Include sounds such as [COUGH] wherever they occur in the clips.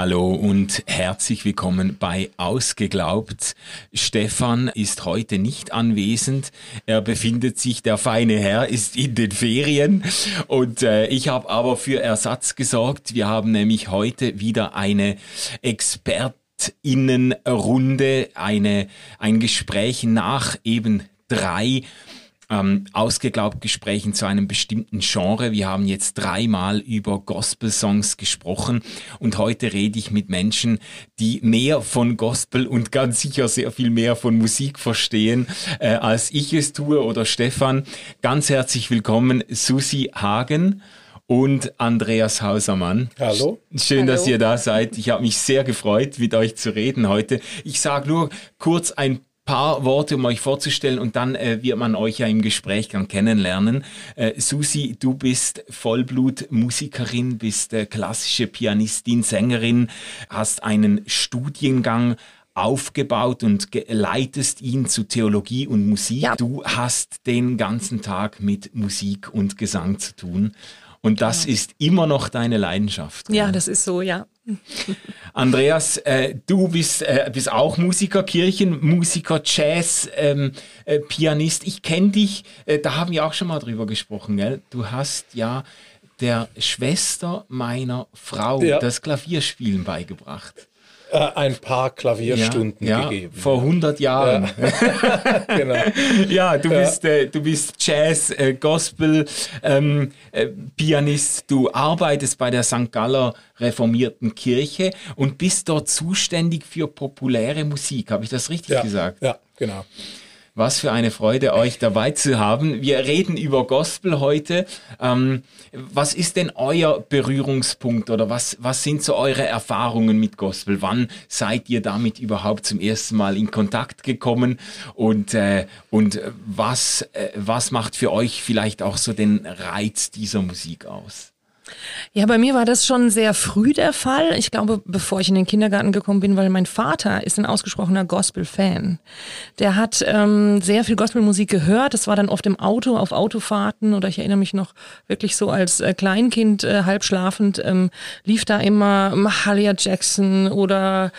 Hallo und herzlich willkommen bei Ausgeglaubt. Stefan ist heute nicht anwesend. Er befindet sich, der feine Herr ist in den Ferien und äh, ich habe aber für Ersatz gesorgt. Wir haben nämlich heute wieder eine Expertinnenrunde, eine, ein Gespräch nach eben drei ähm, ausgeglaubt Gesprächen zu einem bestimmten Genre. Wir haben jetzt dreimal über Gospel-Songs gesprochen und heute rede ich mit Menschen, die mehr von Gospel und ganz sicher sehr viel mehr von Musik verstehen, äh, als ich es tue oder Stefan. Ganz herzlich willkommen, Susi Hagen und Andreas Hausermann. Hallo. Schön, Hallo. dass ihr da seid. Ich habe mich sehr gefreut, mit euch zu reden heute. Ich sage nur kurz ein paar Worte, um euch vorzustellen und dann äh, wird man euch ja im Gespräch dann kennenlernen. Äh, Susi, du bist Vollblut-Musikerin, bist äh, klassische Pianistin, Sängerin, hast einen Studiengang aufgebaut und leitest ihn zu Theologie und Musik. Ja. Du hast den ganzen Tag mit Musik und Gesang zu tun. Und das ist immer noch deine Leidenschaft. Ja, gell? das ist so, ja. [LAUGHS] Andreas, äh, du bist, äh, bist auch Musiker, Kirchenmusiker, Jazz, ähm, äh, Pianist. Ich kenne dich, äh, da haben wir auch schon mal drüber gesprochen, gell? Du hast ja der Schwester meiner Frau Ja. das Klavierspielen beigebracht. Äh, ein paar Klavierstunden ja, gegeben. Vor 100 Jahren. [LAUGHS] genau. Ja, du bist, äh, du bist Jazz, äh, Gospel, ähm, äh, Pianist. Du arbeitest bei der St. Galler Reformierten Kirche und bist dort zuständig für populäre Musik. Habe ich das richtig Ja, gesagt? ja, genau. Was für eine Freude, euch dabei zu haben. Wir reden über Gospel heute. Ähm, was ist denn euer Berührungspunkt oder was, was sind so eure Erfahrungen mit Gospel? Wann seid ihr damit überhaupt zum ersten Mal in Kontakt gekommen? Und, äh, und was, äh, was macht für euch vielleicht auch so den Reiz dieser Musik aus? Ja, bei mir war das schon sehr früh der Fall. Ich glaube, bevor ich in den Kindergarten gekommen bin, weil mein Vater ist ein ausgesprochener Gospel-Fan. Der hat ähm, sehr viel Gospelmusik gehört. Das war dann oft im Auto, auf Autofahrten oder ich erinnere mich noch wirklich so als äh, Kleinkind, äh, halb schlafend, ähm, lief da immer Mahalia Jackson oder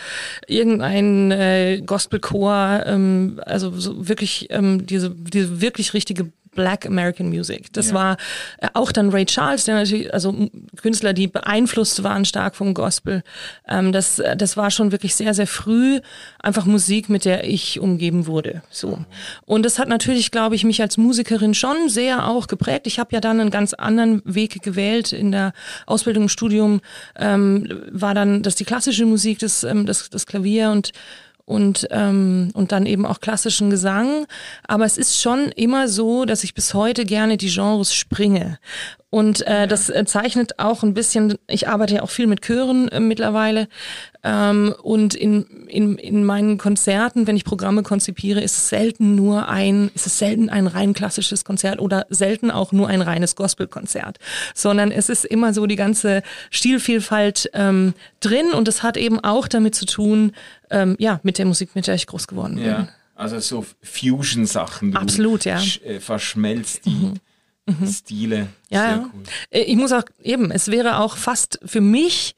irgendein äh, Gospelchor. Ähm, also so wirklich ähm, diese, diese wirklich richtige Black American Music. Das Ja. war äh, auch dann Ray Charles, der natürlich, also Künstler, die beeinflusst waren stark vom Gospel. Ähm, das, äh, das war schon wirklich sehr, sehr früh einfach Musik, mit der ich umgeben wurde. So. Und das hat natürlich, glaube ich, mich als Musikerin schon sehr auch geprägt. Ich habe ja dann einen ganz anderen Weg gewählt in der Ausbildung im Studium. Ähm, war dann das die klassische Musik, das, ähm, das, das Klavier und und, ähm, und dann eben auch klassischen Gesang. Aber es ist schon immer so, dass ich bis heute gerne die Genres springe. Und äh, das äh, zeichnet auch ein bisschen, ich arbeite ja auch viel mit Chören äh, mittlerweile. Ähm, und in, in, in meinen Konzerten, wenn ich Programme konzipiere, ist es selten nur ein, ist es selten ein rein klassisches Konzert oder selten auch nur ein reines Gospelkonzert, sondern es ist immer so die ganze Stilvielfalt ähm, drin und es hat eben auch damit zu tun, ähm, ja, mit der Musik, mit der ich groß geworden bin. Ja, also so Fusion-Sachen. Absolut, ja. Mhm. sch- äh, Die Stile. Ja, Sehr cool. Äh, Ich muss auch eben, es wäre auch fast für mich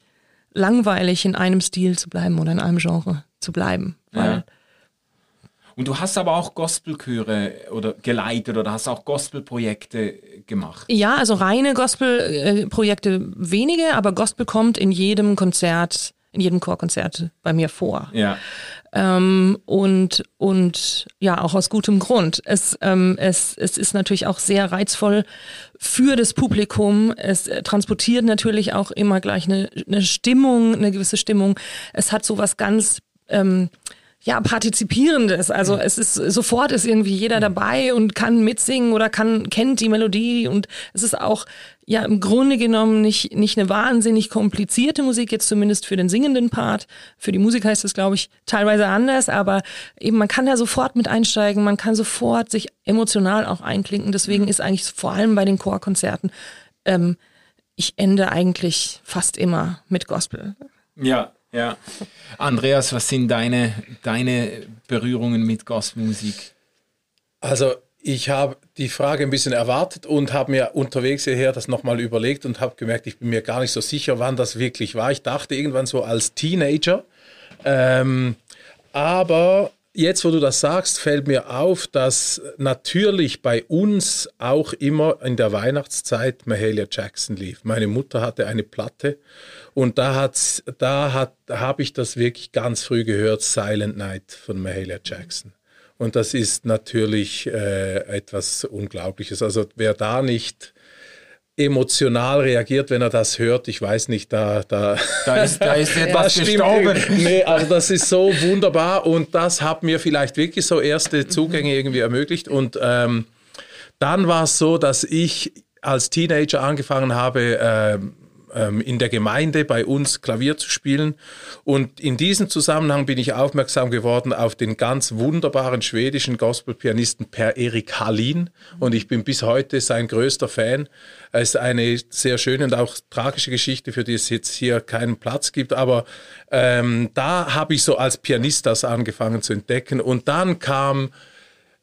langweilig, in einem Stil zu bleiben oder in einem Genre zu bleiben. Ja. Und du hast aber auch Gospelchöre oder geleitet oder hast auch Gospelprojekte gemacht. Ja, also reine Gospel-Projekte wenige, aber Gospel kommt in jedem Konzert, in jedem Chorkonzert bei mir vor. Ja. Ähm, und, und ja, auch aus gutem Grund. Es, ähm, es, es ist natürlich auch sehr reizvoll für das Publikum. Es äh, transportiert natürlich auch immer gleich eine, eine Stimmung, eine gewisse Stimmung. Es hat sowas ganz ähm, ja, partizipierendes. Also es ist sofort ist irgendwie jeder dabei und kann mitsingen oder kann, kennt die Melodie und es ist auch ja im Grunde genommen nicht, nicht eine wahnsinnig komplizierte Musik, jetzt zumindest für den singenden Part. Für die Musik heißt es, glaube ich, teilweise anders, aber eben man kann da sofort mit einsteigen, man kann sofort sich emotional auch einklinken. Deswegen ist eigentlich vor allem bei den Chorkonzerten, ähm, ich ende eigentlich fast immer mit Gospel. Ja, ja. Andreas, was sind deine, deine Berührungen mit Gospelmusik? Also ich habe die Frage ein bisschen erwartet und habe mir unterwegs hierher das nochmal überlegt und habe gemerkt, ich bin mir gar nicht so sicher, wann das wirklich war. Ich dachte irgendwann so als Teenager. Ähm, aber jetzt, wo du das sagst, fällt mir auf, dass natürlich bei uns auch immer in der Weihnachtszeit Mahalia Jackson lief. Meine Mutter hatte eine Platte und da, hat's, da hat, habe ich das wirklich ganz früh gehört, Silent Night von Mahalia Jackson. Und das ist natürlich äh, etwas Unglaubliches. Also wer da nicht emotional reagiert, wenn er das hört, ich weiß nicht, da, da, da ist, da ist [LAUGHS] etwas gestorben. [LAUGHS] Nee, also das ist so wunderbar und das hat mir vielleicht wirklich so erste Zugänge irgendwie ermöglicht. Und ähm, dann war es so, dass ich als Teenager angefangen habe, ähm, ähm, in der Gemeinde bei uns Klavier zu spielen. Und in diesem Zusammenhang bin ich aufmerksam geworden auf den ganz wunderbaren schwedischen Gospelpianisten Per Erik Hallin. Und ich bin bis heute sein größter Fan. Es ist eine sehr schöne und auch tragische Geschichte, für die es jetzt hier keinen Platz gibt. Aber ähm, da habe ich so als Pianist das angefangen zu entdecken. Und dann kam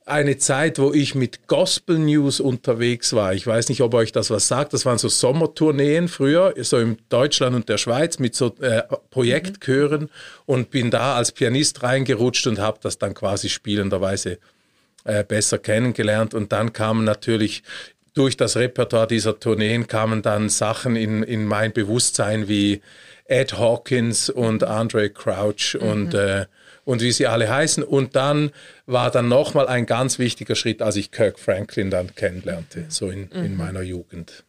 eine Zeit, wo ich mit Gospel News unterwegs war. Ich weiß nicht, ob euch das was sagt. Das waren so Sommertourneen früher, so in Deutschland und der Schweiz mit so äh, Projektchören und bin da als Pianist reingerutscht und habe das dann quasi spielenderweise äh, besser kennengelernt. Und dann kamen natürlich durch das Repertoire dieser Tourneen kamen dann Sachen in, in mein Bewusstsein wie Ed Hawkins und Andre Crouch mhm. und äh, und wie sie alle heißen. Und dann war dann nochmal ein ganz wichtiger Schritt, als ich Kirk Franklin dann kennenlernte, so in, mhm. in meiner Jugend.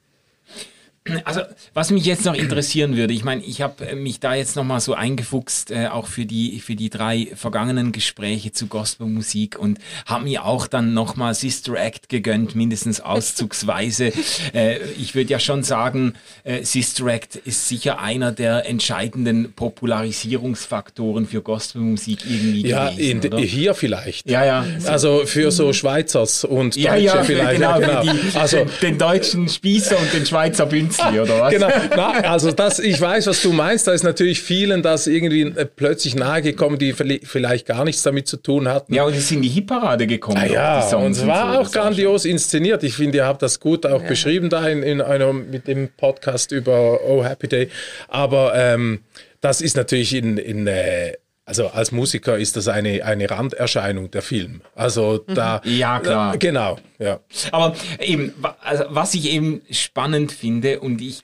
Also, was mich jetzt noch interessieren würde, ich meine, ich habe äh, mich da jetzt nochmal so eingefuchst, äh, auch für die, für die drei vergangenen Gespräche zu Gospelmusik und habe mir auch dann nochmal Sister Act gegönnt, mindestens [LAUGHS] auszugsweise. äh, ich würde ja schon sagen, äh, Sister Act ist sicher einer der entscheidenden Popularisierungsfaktoren für Gospelmusik irgendwie ja, gewesen, in, oder? hier vielleicht. Ja, ja. Also für so Schweizers und Deutsche ja, ja, [LAUGHS] vielleicht. Genau, ja, genau. Die, also, den, den deutschen Spießer und den Schweizer Bünzli, oder was? Genau, Na, also das, ich weiß, was du meinst. Da ist natürlich vielen das irgendwie äh, plötzlich nahegekommen, die vielleicht gar nichts damit zu tun hatten. Ja, und die sind in die Hitparade gekommen. Ah, ja, und es war so, auch grandios inszeniert. Ich finde, ihr habt das gut auch ja. beschrieben da in, in einer, mit dem Podcast über Oh Happy Day. Aber ähm, das ist natürlich in, in äh, also als Musiker ist das eine, eine Randerscheinung der Film. Also mhm. da. Ja, klar. Äh, genau, ja. Aber eben, also was ich eben spannend finde und ich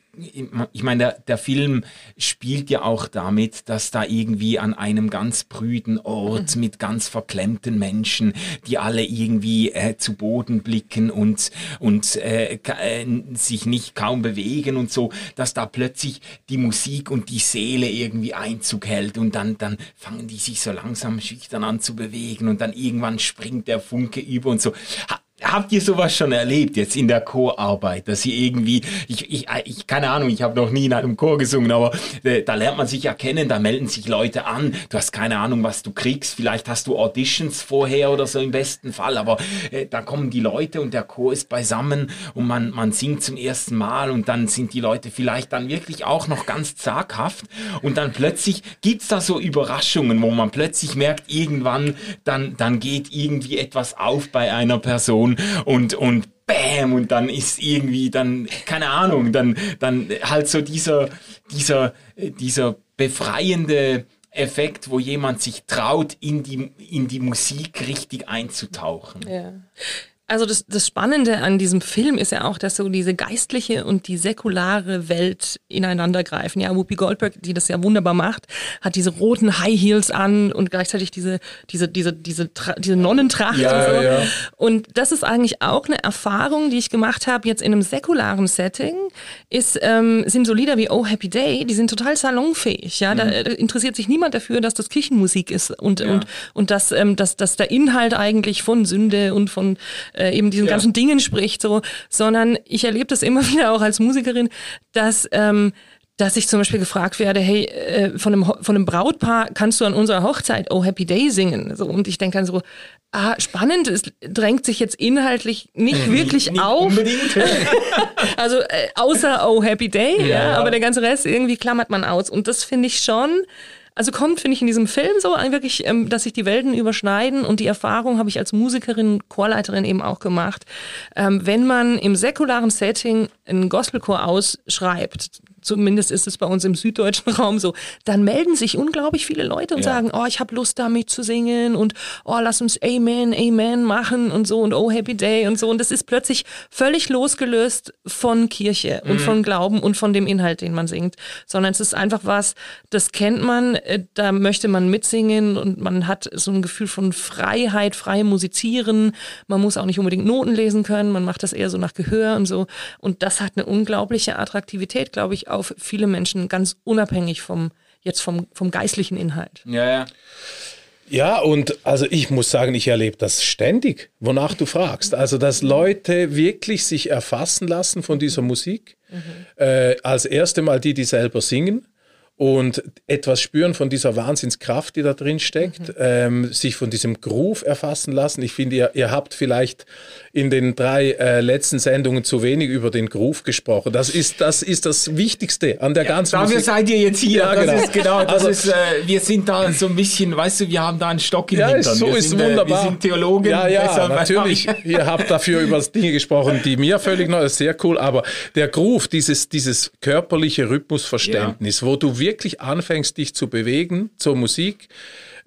ich meine, der, der Film spielt ja auch damit, dass da irgendwie an einem ganz brüden Ort mhm. mit ganz verklemmten Menschen, die alle irgendwie äh, zu Boden blicken und, und äh, äh, sich nicht kaum bewegen und so, dass da plötzlich die Musik und die Seele irgendwie Einzug hält und dann, dann fangen die sich so langsam schüchtern an zu bewegen und dann irgendwann springt der Funke über und so. Ha Habt ihr sowas schon erlebt jetzt in der Chorarbeit, dass ihr irgendwie, ich, ich, ich keine Ahnung, ich habe noch nie in einem Chor gesungen, aber äh, da lernt man sich ja kennen, da melden sich Leute an, du hast keine Ahnung, was du kriegst, vielleicht hast du Auditions vorher oder so im besten Fall, aber äh, da kommen die Leute und der Chor ist beisammen und man, man singt zum ersten Mal und dann sind die Leute vielleicht dann wirklich auch noch ganz zaghaft und dann plötzlich gibt's da so Überraschungen, wo man plötzlich merkt, irgendwann, dann, dann geht irgendwie etwas auf bei einer Person tun und, und bam und dann ist irgendwie dann, keine Ahnung, dann, dann halt so dieser, dieser, dieser befreiende Effekt, wo jemand sich traut, in die, in die Musik richtig einzutauchen. Ja. Also das, das Spannende an diesem Film ist ja auch, dass so diese geistliche und die säkulare Welt ineinander greifen. Ja, Whoopi Goldberg, die das ja wunderbar macht, hat diese roten High Heels an und gleichzeitig diese diese diese diese diese Nonnentracht ja, und so. Ja. Und das ist eigentlich auch eine Erfahrung, die ich gemacht habe jetzt in einem säkularen Setting. Ist ähm, sind so Lieder wie Oh Happy Day, die sind total salonfähig. Ja, mhm. da interessiert sich niemand dafür, dass das Kirchenmusik ist und ja. und und dass ähm, dass dass der Inhalt eigentlich von Sünde und von äh, eben diesen ja. ganzen Dingen spricht, so, sondern ich erlebe das immer [LAUGHS] wieder auch als Musikerin, dass ähm, dass ich zum Beispiel gefragt werde, hey, äh, von, einem, von einem Brautpaar kannst du an unserer Hochzeit Oh Happy Day singen? So, und ich denke dann so, ah, spannend, es drängt sich jetzt inhaltlich nicht mhm. wirklich nicht auf. [LAUGHS] also äh, außer Oh Happy Day, ja, ja, aber der ganze Rest irgendwie klammert man aus. Und das finde ich schon also kommt, finde ich, in diesem Film so wirklich, ähm, dass sich die Welten überschneiden und die Erfahrung habe ich als Musikerin, Chorleiterin eben auch gemacht. Ähm, wenn man im säkularen Setting einen Gospelchor ausschreibt, zumindest ist es bei uns im süddeutschen [LAUGHS] Raum so, dann melden sich unglaublich viele Leute und ja. sagen, oh, ich habe Lust damit zu singen und oh, lass uns Amen, Amen machen und so und oh, Happy Day und so. Und das ist plötzlich völlig losgelöst von Kirche und mhm. von Glauben und von dem Inhalt, den man singt, sondern es ist einfach was, das kennt man, äh, da möchte man mitsingen und man hat so ein Gefühl von Freiheit, frei musizieren. Man muss auch nicht unbedingt Noten lesen können, man macht das eher so nach Gehör und so. Und das hat eine unglaubliche Attraktivität, glaube ich, auf viele Menschen, ganz unabhängig vom, jetzt vom, vom geistlichen Inhalt. Ja, ja. Ja, und also ich muss sagen, ich erlebe das ständig, wonach du fragst. Also, dass Leute wirklich sich erfassen lassen von dieser Musik. Mhm. Äh, als erste Mal die, die selber singen und etwas spüren von dieser Wahnsinnskraft, die da drin steckt, mhm. ähm, sich von diesem Groove erfassen lassen. Ich finde, ihr, ihr habt vielleicht in den drei äh, letzten Sendungen zu wenig über den Groove gesprochen. Das ist das, ist das Wichtigste an der ja, ganzen Dafür Musik. seid ihr jetzt hier. Ja, das genau. ist genau, das also, ist, äh, wir sind da so ein bisschen, weißt du, wir haben da einen Stock im ja, Hintern. So wir ist sind, wunderbar. Äh, wir sind Theologen. Ja, ja, natürlich. ihr habt dafür über Dinge gesprochen, die mir völlig neu sind. Sehr cool. Aber der Groove, dieses, dieses körperliche Rhythmusverständnis, ja. wo du wirklich anfängst, dich zu bewegen zur Musik.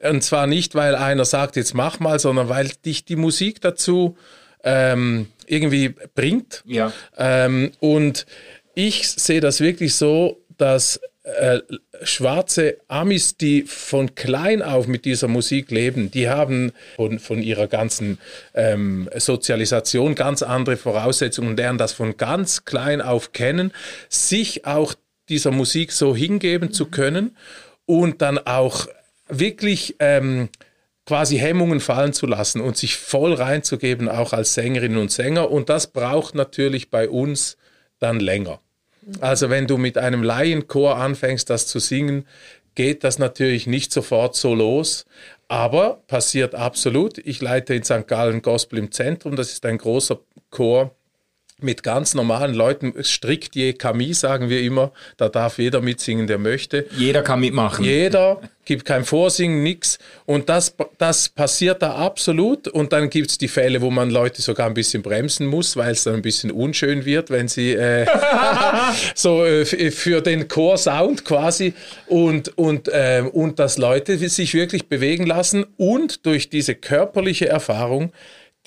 Und zwar nicht, weil einer sagt, jetzt mach mal, sondern weil dich die Musik dazu ähm, irgendwie bringt. Ja. Ähm, und ich sehe das wirklich so, dass äh, schwarze Amis, die von klein auf mit dieser Musik leben, die haben von, von ihrer ganzen ähm, Sozialisation ganz andere Voraussetzungen und lernen das von ganz klein auf kennen, sich auch dieser Musik so hingeben zu können und dann auch wirklich ähm, quasi Hemmungen fallen zu lassen und sich voll reinzugeben, auch als Sängerinnen und Sänger. Und das braucht natürlich bei uns dann länger. Also wenn du mit einem Laienchor anfängst, das zu singen, geht das natürlich nicht sofort so los. Aber passiert absolut. Ich leite in St. Gallen Gospel im Zentrum. Das ist ein großer Chor mit ganz normalen Leuten, strikt je Kami, sagen wir immer. Da darf jeder mitsingen, der möchte. Jeder kann mitmachen. Jeder, gibt kein Vorsingen, nix. Und das, das passiert da absolut. Und dann gibt es die Fälle, wo man Leute sogar ein bisschen bremsen muss, weil es dann ein bisschen unschön wird, wenn sie äh, [LAUGHS] so äh, für den Chor-Sound quasi und, und, äh, und dass Leute sich wirklich bewegen lassen und durch diese körperliche Erfahrung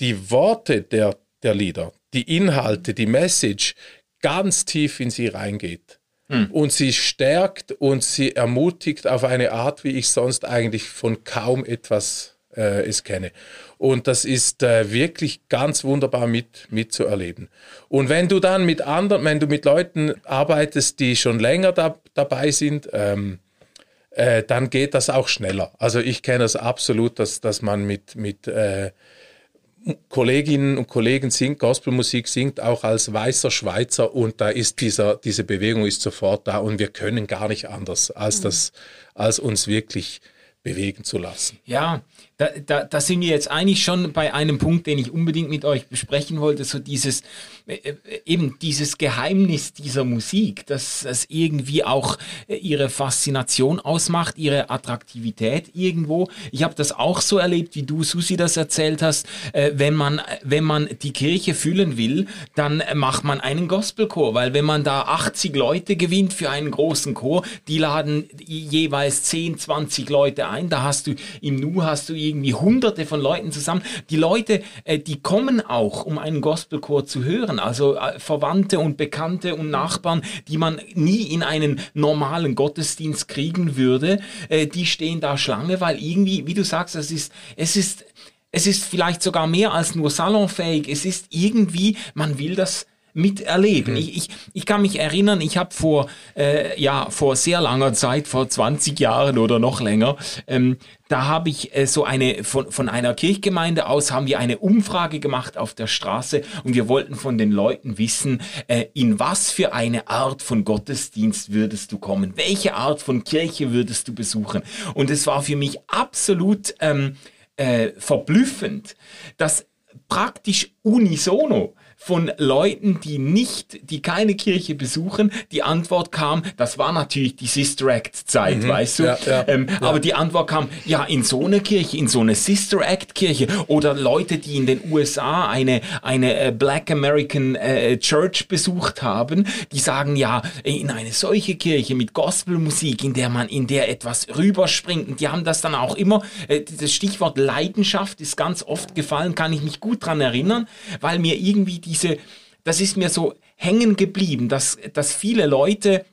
die Worte der, der Lieder, die Inhalte, die Message ganz tief in sie reingeht. Hm. Und sie stärkt und sie ermutigt auf eine Art, wie ich sonst eigentlich von kaum etwas äh, es kenne. Und das ist äh, wirklich ganz wunderbar mit, mitzuerleben. Und wenn du dann mit anderen, wenn du mit Leuten arbeitest, die schon länger da, dabei sind, ähm, äh, dann geht das auch schneller. Also ich kenne das absolut, dass, dass man mit, mit äh, Kolleginnen und Kollegen singt, Gospelmusik singt auch als weißer Schweizer und da ist dieser, diese Bewegung ist sofort da und wir können gar nicht anders, als das, als uns wirklich bewegen zu lassen. Ja, da, da, da sind wir jetzt eigentlich schon bei einem Punkt, den ich unbedingt mit euch besprechen wollte, so dieses, äh, äh, eben dieses Geheimnis dieser Musik, dass das irgendwie auch äh, ihre Faszination ausmacht, ihre Attraktivität irgendwo. Ich habe das auch so erlebt, wie du, Susi, das erzählt hast. wenn man, wenn man die Kirche füllen will, dann macht man einen Gospelchor, weil wenn man da 80 Leute gewinnt für einen großen Chor, die laden jeweils 10, 20 Leute ein, da hast du im Nu hast du irgendwie hunderte von Leuten zusammen. Die Leute, äh, die kommen auch, um einen Gospelchor zu hören. Also äh, Verwandte und Bekannte und Nachbarn, die man nie in einen normalen Gottesdienst kriegen würde, äh, die stehen da Schlange, weil irgendwie, wie du sagst, es ist, es ist, es ist vielleicht sogar mehr als nur salonfähig. Es ist irgendwie, man will das miterleben. Mhm. Ich, ich, ich kann mich erinnern, ich habe vor, äh, ja, vor sehr langer Zeit, vor 20 Jahren oder noch länger, ähm, da habe ich äh, so eine, von, von einer Kirchgemeinde aus haben wir eine Umfrage gemacht auf der Straße und wir wollten von den Leuten wissen, äh, in was für eine Art von Gottesdienst würdest du kommen? Welche Art von Kirche würdest du besuchen? Und es war für mich absolut ähm, äh, verblüffend, dass praktisch unisono von Leuten, die nicht, die keine Kirche besuchen. Die Antwort kam, das war natürlich die Sister Act Zeit, mhm. weißt du? Ja, ja, ähm, ja. Aber die Antwort kam, ja, in so einer Kirche, in so einer Sister Act Kirche oder Leute, die in den USA eine, eine äh, Black American äh, Church besucht haben, die sagen, ja, in eine solche Kirche mit Gospelmusik, in der man, in der etwas rüberspringt. Und die haben das dann auch immer, äh, das Stichwort Leidenschaft ist ganz oft gefallen, kann ich mich gut dran erinnern, weil mir irgendwie diese, das ist mir so hängen geblieben, dass, dass viele Leute,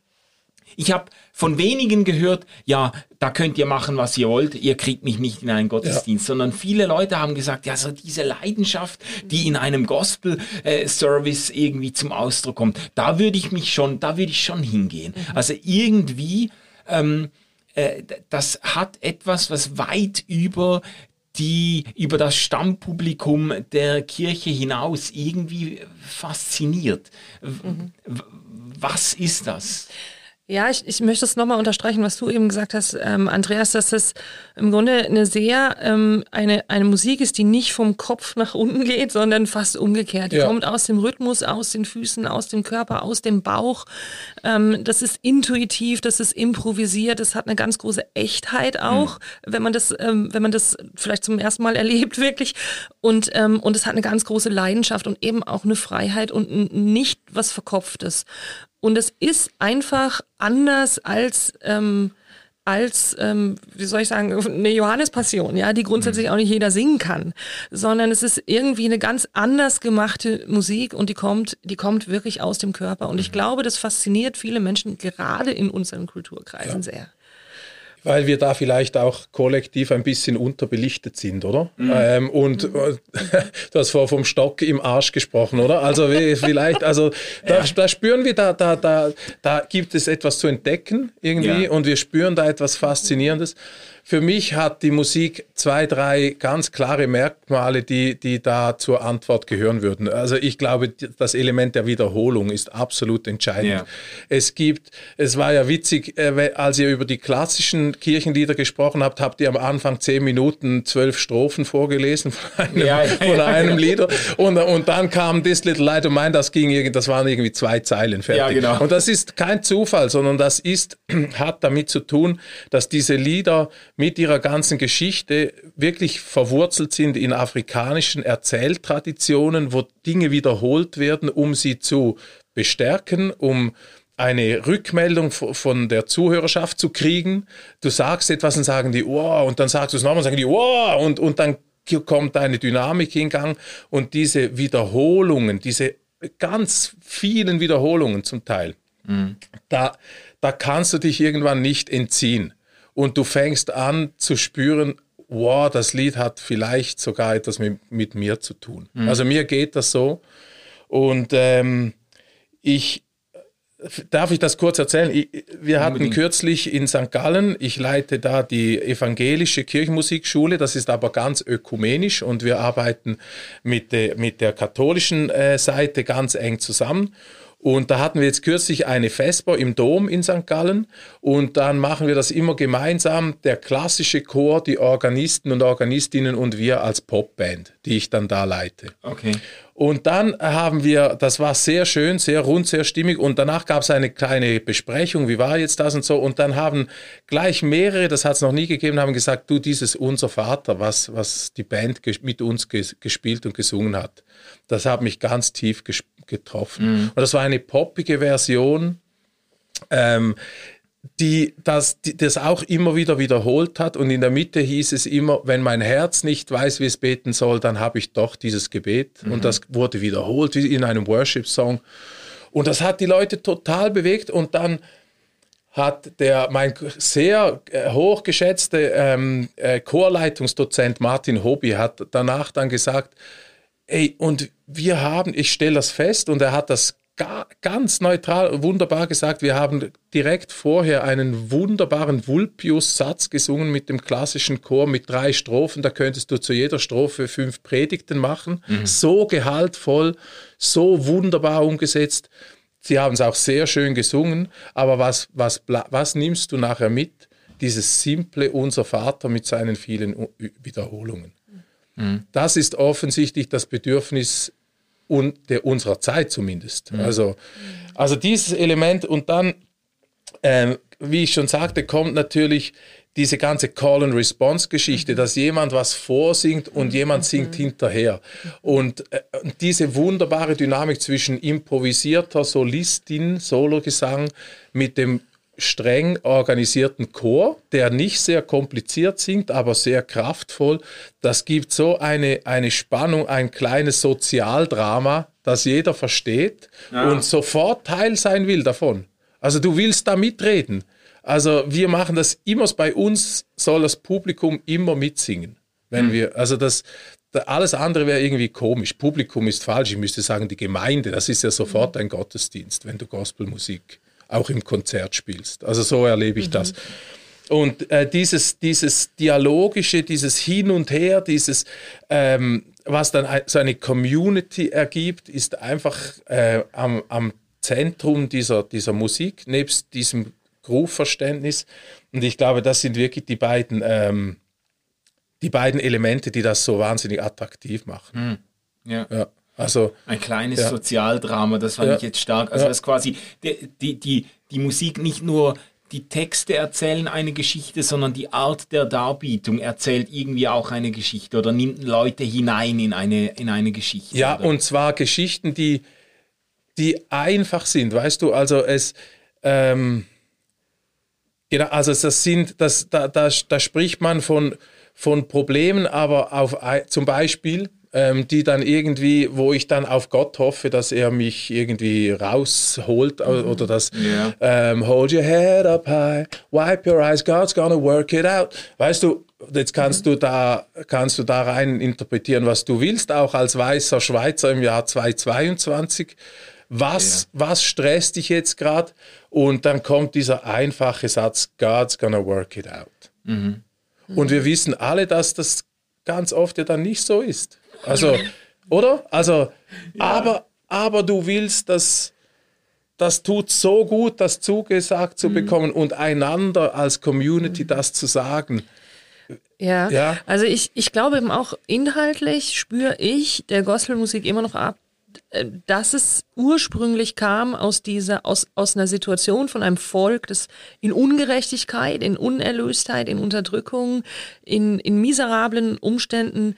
ich habe von wenigen gehört, ja, da könnt ihr machen, was ihr wollt, ihr kriegt mich nicht in einen Gottesdienst, ja. sondern viele Leute haben gesagt, ja, so diese Leidenschaft, die in einem Gospel-Service äh, irgendwie zum Ausdruck kommt, da würde ich mich schon, da würde ich schon hingehen. Mhm. Also irgendwie, ähm, äh, das hat etwas, was weit über die über das Stammpublikum der Kirche hinaus irgendwie fasziniert. Mhm. Was ist das? Ja, ich, ich möchte es nochmal unterstreichen, was du eben gesagt hast, ähm, Andreas, dass das im Grunde eine sehr, ähm, eine, eine Musik ist, die nicht vom Kopf nach unten geht, sondern fast umgekehrt. Die ja. kommt aus dem Rhythmus, aus den Füßen, aus dem Körper, aus dem Bauch. Ähm, das ist intuitiv, das ist improvisiert, das hat eine ganz große Echtheit auch, mhm. wenn man das, ähm, wenn man das vielleicht zum ersten Mal erlebt, [LAUGHS] wirklich. Und, ähm, und es hat eine ganz große Leidenschaft und eben auch eine Freiheit und nicht was Verkopftes. Und es ist einfach anders als, ähm, als ähm, wie soll ich sagen, eine Johannespassion, ja, die grundsätzlich auch nicht jeder singen kann, sondern es ist irgendwie eine ganz anders gemachte Musik und die kommt, die kommt wirklich aus dem Körper. Und ich mhm. glaube, das fasziniert viele Menschen gerade in unseren Kulturkreisen ja. sehr. Weil wir da vielleicht auch kollektiv ein bisschen unterbelichtet sind, oder? Mhm. Ähm, und mhm. [LAUGHS] du hast vorher vom Stock im Arsch gesprochen, oder? Also [LAUGHS] vielleicht, also da, ja. da, spüren wir, da, da, da, da gibt es etwas zu entdecken irgendwie ja. und wir spüren da etwas Faszinierendes. Für mich hat die Musik zwei, drei ganz klare Merkmale, die, die da zur Antwort gehören würden. Also ich glaube, das Element der Wiederholung ist absolut entscheidend. Ja. Es gibt, es war ja witzig, äh, als ihr über die klassischen Kirchenlieder gesprochen habt, habt ihr am Anfang zehn Minuten zwölf Strophen vorgelesen von einem, ja, ja, von einem Lieder. Und, und dann kam This Little Light of Mine, das ging das waren irgendwie zwei Zeilen fertig. Ja, genau. Und das ist kein Zufall, sondern das ist, [CLEARS THROAT] hat damit zu tun, dass diese Lieder mit ihrer ganzen Geschichte wirklich verwurzelt sind in afrikanischen Erzähltraditionen, wo Dinge wiederholt werden, um sie zu bestärken, um eine Rückmeldung von der Zuhörerschaft zu kriegen. Du sagst etwas und sagen die, oh, und dann sagst du es nochmal und sagen die, oh, und, und dann kommt eine Dynamik in Gang und diese Wiederholungen, diese ganz vielen Wiederholungen zum Teil, mhm. da, da kannst du dich irgendwann nicht entziehen und du fängst an zu spüren, wow, das Lied hat vielleicht sogar etwas mit, mit mir zu tun. Mhm. Also mir geht das so. Und ähm, ich, darf ich das kurz erzählen? Ich, wir hatten Unbedingt. kürzlich in St. Gallen, ich leite da die evangelische Kirchenmusikschule, das ist aber ganz ökumenisch und wir arbeiten mit, de, mit der katholischen äh, Seite ganz eng zusammen. Und da hatten wir jetzt kürzlich eine Vesper im Dom in St. Gallen und dann machen wir das immer gemeinsam, der klassische Chor, die Organisten und Organistinnen und wir als Popband, die ich dann da leite. Okay. Und dann haben wir, das war sehr schön, sehr rund, sehr stimmig. Und danach gab es eine kleine Besprechung, wie war jetzt das und so. Und dann haben gleich mehrere, das hat es noch nie gegeben, haben gesagt, du, dieses Unser Vater, was, was die Band mit uns gespielt und gesungen hat, das hat mich ganz tief getroffen. Mhm. Und das war eine poppige Version. Ähm, die das, die das auch immer wieder wiederholt hat. Und in der Mitte hieß es immer, wenn mein Herz nicht weiß, wie es beten soll, dann habe ich doch dieses Gebet. Mhm. Und das wurde wiederholt wie in einem Worship-Song. Und das hat die Leute total bewegt. Und dann hat der mein sehr äh, hochgeschätzte ähm, äh, Chorleitungsdozent Martin Hobby hat danach dann gesagt, ey, und wir haben, ich stelle das fest, und er hat das ga, ganz neutral, wunderbar gesagt, wir haben direkt vorher einen wunderbaren Vulpius-Satz gesungen mit dem klassischen Chor mit drei Strophen. Da könntest du zu jeder Strophe fünf Predigten machen. Mhm. So gehaltvoll, so wunderbar umgesetzt. Sie haben es auch sehr schön gesungen, aber was, was, was nimmst du nachher mit? Dieses simple Unser Vater mit seinen vielen Wiederholungen. Mhm. Das ist offensichtlich das Bedürfnis un der, unserer Zeit zumindest. Mhm. Also, also dieses Element und dann, ähm, wie ich schon sagte, kommt natürlich diese ganze Call-and-Response-Geschichte, mhm. dass jemand was vorsingt und mhm. jemand singt hinterher. Und äh, diese wunderbare Dynamik zwischen improvisierter Solistin, Sologesang mit dem streng organisierten Chor, der nicht sehr kompliziert singt, aber sehr kraftvoll. Das gibt so eine, eine Spannung, ein kleines Sozialdrama, das jeder versteht ja. und sofort Teil sein will davon. Also du willst da mitreden. Also wir machen das immer, bei uns soll das Publikum immer mitsingen. Wenn mhm. wir, also das, alles andere wäre irgendwie komisch. Publikum ist falsch. Ich müsste sagen, die Gemeinde, das ist ja sofort ein Gottesdienst, wenn du Gospelmusik auch im Konzert spielst. Also so erlebe ich mhm. das. Und äh, dieses, dieses Dialogische, dieses Hin und Her, dieses, ähm, was dann so eine Community ergibt, ist einfach äh, am, am Zentrum dieser, dieser Musik, nebst diesem Groove-Verständnis. Und ich glaube, das sind wirklich die beiden, ähm, die beiden Elemente, die das so wahnsinnig attraktiv machen. Mhm. Ja. ja. Also, ein kleines ja. Sozialdrama, das fand ja. ich jetzt stark. Also, ja. dass quasi die, die, die, die Musik nicht nur die Texte erzählen eine Geschichte, sondern die Art der Darbietung erzählt irgendwie auch eine Geschichte oder nimmt Leute hinein in eine, in eine Geschichte. Ja, oder? und zwar Geschichten, die, die einfach sind, weißt du, also es, ähm, genau, also das sind, das, da, da, da spricht man von, von Problemen, aber auf, zum Beispiel, ähm, die dann irgendwie, wo ich dann auf Gott hoffe, dass er mich irgendwie rausholt mhm. oder das yeah. ähm, Hold your head up high, wipe your eyes, God's gonna work it out. Weißt du, jetzt kannst mhm. du da kannst du da rein interpretieren, was du willst, auch als weißer Schweizer im Jahr 2022. Was, yeah. was stresst dich jetzt gerade? Und dann kommt dieser einfache Satz, God's gonna work it out. Mhm. Und wir wissen alle, dass das ganz oft ja dann nicht so ist. Also, oder? Also, ja. aber, aber du willst, dass das tut so gut, das zugesagt zu mhm. bekommen und einander als Community das zu sagen. Ja, ja. also ich, ich glaube eben auch inhaltlich spüre ich der Gospelmusik immer noch ab, äh, dass es ursprünglich kam aus dieser, aus, aus einer Situation von einem Volk, das in Ungerechtigkeit, in Unerlöstheit, in Unterdrückung, in, in miserablen Umständen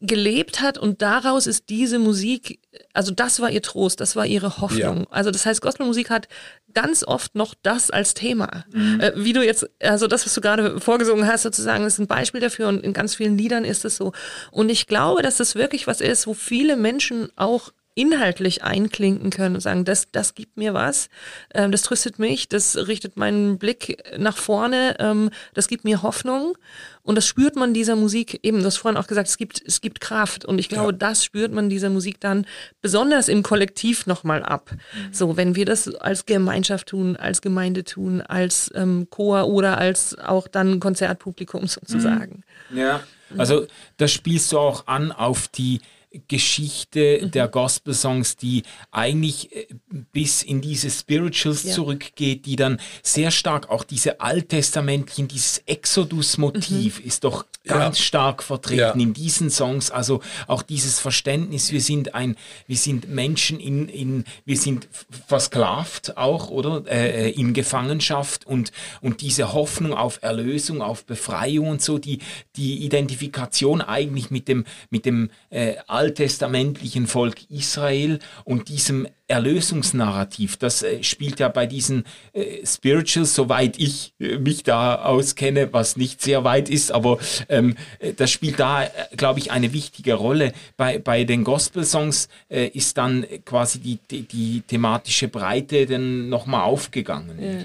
gelebt hat und daraus ist diese Musik, also das war ihr Trost, das war ihre Hoffnung. Ja. Also das heißt, Gospelmusik hat ganz oft noch das als Thema. Mhm. Äh, wie du jetzt, also das, was du gerade vorgesungen hast, sozusagen, ist ein Beispiel dafür und in ganz vielen Liedern ist es so. Und ich glaube, dass das wirklich was ist, wo viele Menschen auch inhaltlich einklinken können und sagen, das, das gibt mir was, ähm, das tröstet mich, das richtet meinen Blick nach vorne, ähm, das gibt mir Hoffnung und das spürt man dieser Musik eben, du hast vorhin auch gesagt, es gibt, es gibt Kraft und ich glaube, ja. das spürt man dieser Musik dann besonders im Kollektiv nochmal ab. Mhm. So, wenn wir das als Gemeinschaft tun, als Gemeinde tun, als ähm, Chor oder als auch dann Konzertpublikum sozusagen. Mhm. Ja, also das spielst du auch an auf die Geschichte mhm. der Gospel-Songs, die eigentlich äh, bis in diese Spirituals ja. zurückgeht, die dann sehr stark auch diese alttestamentlichen, dieses Exodus-Motiv mhm. ist doch ganz ja. stark vertreten ja. in diesen Songs. Also auch dieses Verständnis, wir sind ein, wir sind Menschen in, in wir sind versklavt auch, oder? Äh, äh, in Gefangenschaft und, und diese Hoffnung auf Erlösung, auf Befreiung und so, die, die Identifikation eigentlich mit dem, mit dem äh, alttestamentlichen Volk Israel und diesem Erlösungsnarrativ. Das äh, spielt ja bei diesen äh, Spirituals, soweit ich äh, mich da auskenne, was nicht sehr weit ist, aber ähm, äh, das spielt da, äh, glaube ich, eine wichtige Rolle. Bei, bei den Gospel-Songs ist dann quasi die, die, die thematische Breite dann nochmal aufgegangen. Ja.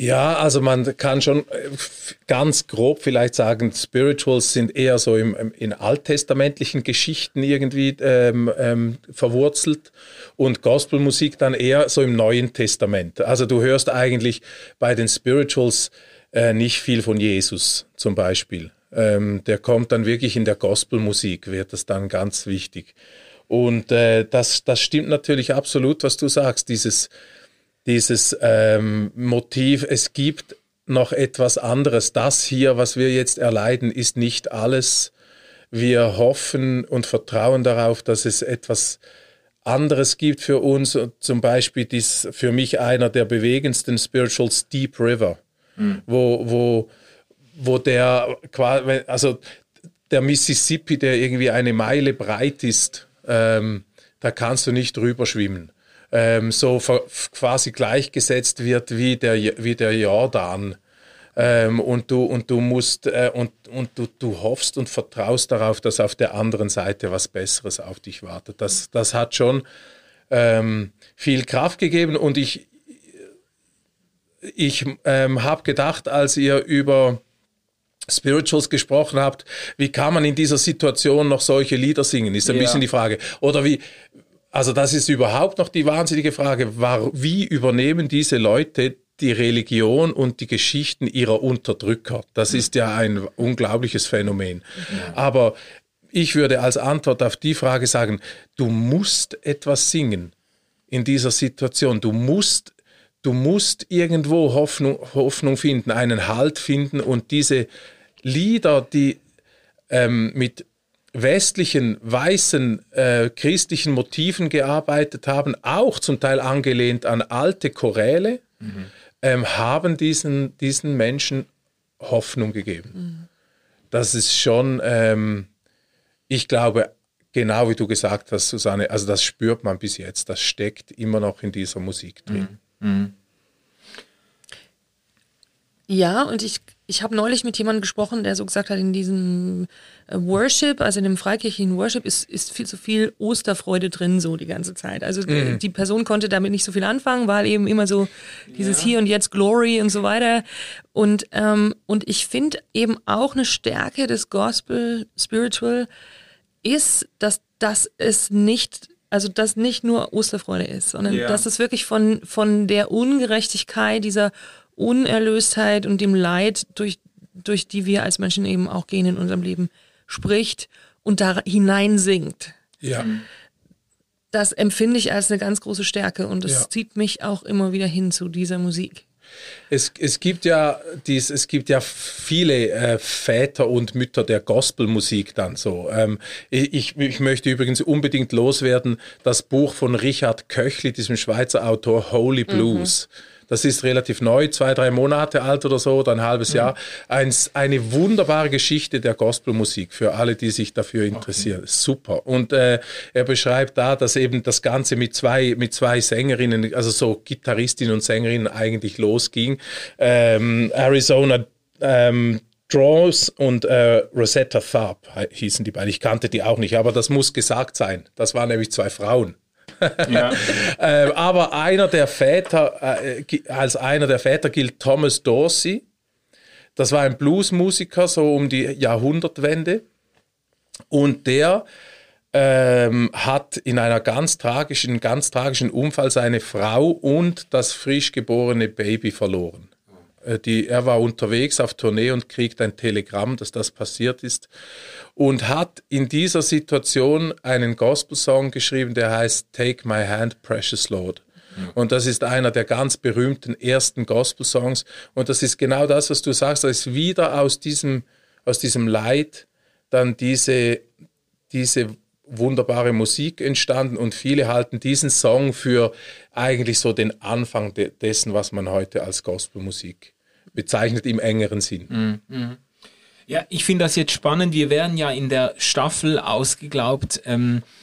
Ja, also man kann schon äh, ganz grob vielleicht sagen, Spirituals sind eher so im, in alttestamentlichen Geschichten irgendwie ähm, ähm, verwurzelt und Gospelmusik dann eher so im Neuen Testament. Also du hörst eigentlich bei den Spirituals äh, nicht viel von Jesus zum Beispiel. Ähm, der kommt dann wirklich in der Gospelmusik, wird das dann ganz wichtig. Und äh, das, das stimmt natürlich absolut, was du sagst, dieses dieses ähm, Motiv, es gibt noch etwas anderes. Das hier, was wir jetzt erleiden, ist nicht alles. Wir hoffen und vertrauen darauf, dass es etwas anderes gibt für uns. Zum Beispiel ist für mich einer der bewegendsten Spirituals Deep River, mhm. wo, wo, wo der, also der Mississippi, der irgendwie eine Meile breit ist, ähm, da kannst du nicht drüber schwimmen ähm, so quasi gleichgesetzt wird wie der, wie der Jordan. Ähm, und du, und du musst äh, und, und du, du hoffst und vertraust darauf, dass auf der anderen Seite was Besseres auf dich wartet. Das, das hat schon ähm, viel Kraft gegeben und ich, ich ähm, habe gedacht, als ihr über Spirituals gesprochen habt, wie kann man in dieser Situation noch solche Lieder singen, ist ein ja. bisschen die Frage. Oder wie, also das ist überhaupt noch die wahnsinnige Frage, wie übernehmen diese Leute die Religion und die Geschichten ihrer Unterdrücker? Das ist ja ein unglaubliches Phänomen. Aber ich würde als Antwort auf die Frage sagen, du musst etwas singen in dieser Situation. Du musst, du musst irgendwo Hoffnung, Hoffnung finden, einen Halt finden und diese Lieder, die ähm, mit westlichen, weißen, äh, christlichen Motiven gearbeitet haben, auch zum Teil angelehnt an alte Choräle, mhm. ähm, haben diesen, diesen Menschen Hoffnung gegeben. Mhm. Das ist schon, ähm, ich glaube, genau wie du gesagt hast, Susanne, also das spürt man bis jetzt, das steckt immer noch in dieser Musik drin. Mhm. mhm. Ja, und ich, ich habe neulich mit jemandem gesprochen, der so gesagt hat, in diesem äh, Worship, also in dem freikirchlichen Worship, ist, ist viel zu viel Osterfreude drin, so die ganze Zeit. Also mhm. die Person konnte damit nicht so viel anfangen, weil eben immer so dieses ja. Hier und Jetzt Glory und so weiter. Und, ähm, und ich finde eben auch eine Stärke des Gospel Spiritual ist, dass das es nicht also dass nicht nur Osterfreude ist, sondern ja. dass es wirklich von, von der Ungerechtigkeit dieser Unerlöstheit und dem Leid, durch, durch die wir als Menschen eben auch gehen in unserem Leben, spricht und da hineinsingt. Ja. Das empfinde ich als eine ganz große Stärke und es ja. zieht mich auch immer wieder hin zu dieser Musik. Es, es, gibt ja dies, es gibt ja viele äh, Väter und Mütter der Gospelmusik dann so. Ähm, ich, ich möchte übrigens unbedingt loswerden das Buch von Richard Köchli, diesem Schweizer Autor Holy Blues. Mhm das ist relativ neu, zwei, drei Monate alt oder so, oder ein halbes mhm. Jahr. Ein, eine wunderbare Geschichte der Gospelmusik für alle, die sich dafür interessieren. Okay. Super. Und äh, er beschreibt da, dass eben das Ganze mit zwei, mit zwei Sängerinnen, also so Gitarristinnen und Sängerinnen eigentlich losging. Ähm, Arizona ähm, Draws und äh, Rosetta Tharp hießen die beiden. Ich kannte die auch nicht, aber das muss gesagt sein. Das waren nämlich zwei Frauen. Ja. [LAUGHS] äh, aber einer der Väter, äh, als einer der Väter gilt Thomas Dorsey. Das war ein Bluesmusiker so um die Jahrhundertwende. Und der ähm, hat in einer ganz tragischen, ganz tragischen Unfall seine Frau und das frisch geborene Baby verloren. Äh, die, er war unterwegs auf Tournee und kriegt ein Telegramm, dass das passiert ist und hat in dieser Situation einen Gospel-Song geschrieben, der heißt Take My Hand, Precious Lord. Mhm. Und das ist einer der ganz berühmten ersten Gospel-Songs. Und das ist genau das, was du sagst. Da ist wieder aus diesem, aus diesem Leid dann diese, diese wunderbare Musik entstanden. Und viele halten diesen Song für eigentlich so den Anfang de dessen, was man heute als Gospelmusik bezeichnet im engeren Sinn. Mhm. Ja, ich finde das jetzt spannend. Wir werden ja in der Staffel ausgeglaubt. Ähm, äh,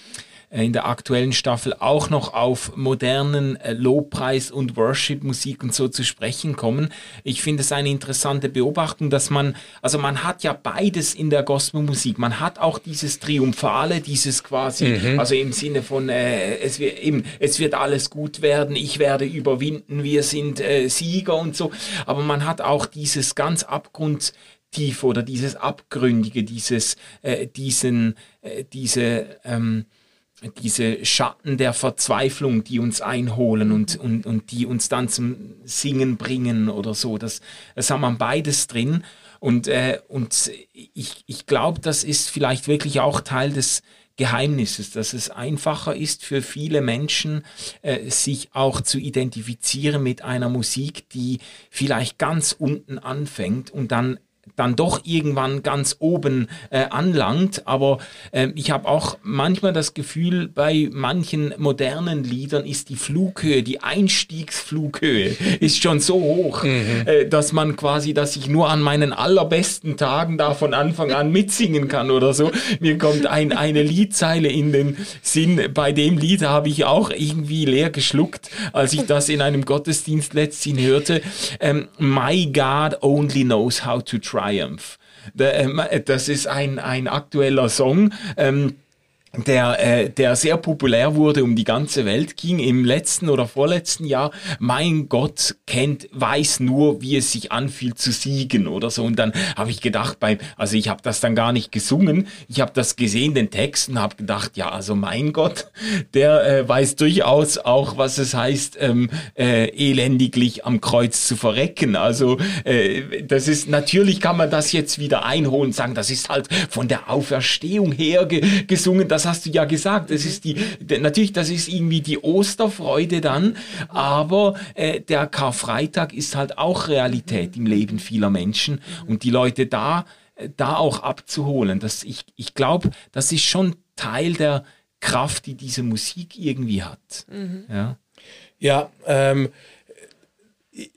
in der aktuellen Staffel auch noch auf modernen äh, Lobpreis und Worship-Musik und so zu sprechen kommen. Ich finde es eine interessante Beobachtung, dass man, also man hat ja beides in der Gospelmusik. Man hat auch dieses Triumphale, dieses quasi, mhm. also im Sinne von, äh, es, wird, eben, es wird alles gut werden, ich werde überwinden, wir sind äh, Sieger und so. Aber man hat auch dieses ganz abgrundtief oder dieses Abgründige, dieses, äh, diesen, äh, diese, ähm, diese Schatten der Verzweiflung, die uns einholen und, und, und die uns dann zum Singen bringen oder so. Das, das haben wir beides drin. Und, äh, und ich, ich glaube, das ist vielleicht wirklich auch Teil des Geheimnisses, dass es einfacher ist für viele Menschen, äh, sich auch zu identifizieren mit einer Musik, die vielleicht ganz unten anfängt und dann dann doch irgendwann ganz oben äh, anlangt. Aber äh, ich habe auch manchmal das Gefühl, bei manchen modernen Liedern ist die Flughöhe, die Einstiegsflughöhe [LAUGHS] ist schon so hoch, mhm. äh, dass man quasi, dass ich nur an meinen allerbesten Tagen da von Anfang an mitsingen kann oder so. Mir kommt ein, eine Liedzeile in den Sinn. Bei dem Lied habe ich auch irgendwie leer geschluckt, als ich das in einem Gottesdienst letztens hörte. Ähm, My God only knows how to try Triumph. Ähm, das ist ein, ein aktueller Song. Ähm, der, äh, der sehr populär wurde, um die ganze Welt ging im letzten oder vorletzten Jahr. Mein Gott kennt, weiß nur, wie es sich anfühlt zu siegen oder so. Und dann habe ich gedacht, beim, also ich habe das dann gar nicht gesungen, ich habe das gesehen, den Text und habe gedacht, ja, also mein Gott, der äh, weiß durchaus auch, was es heißt, ähm, äh, elendiglich am Kreuz zu verrecken. Also äh, das ist, natürlich kann man das jetzt wieder einholen, sagen, das ist halt von der Auferstehung her ge gesungen, das hast du ja gesagt. Das ist die, natürlich, das ist irgendwie die Osterfreude dann, aber äh, der Karfreitag ist halt auch Realität im Leben vieler Menschen und die Leute da, äh, da auch abzuholen. Das, ich ich glaube, das ist schon Teil der Kraft, die diese Musik irgendwie hat. Mhm. Ja, ja ähm,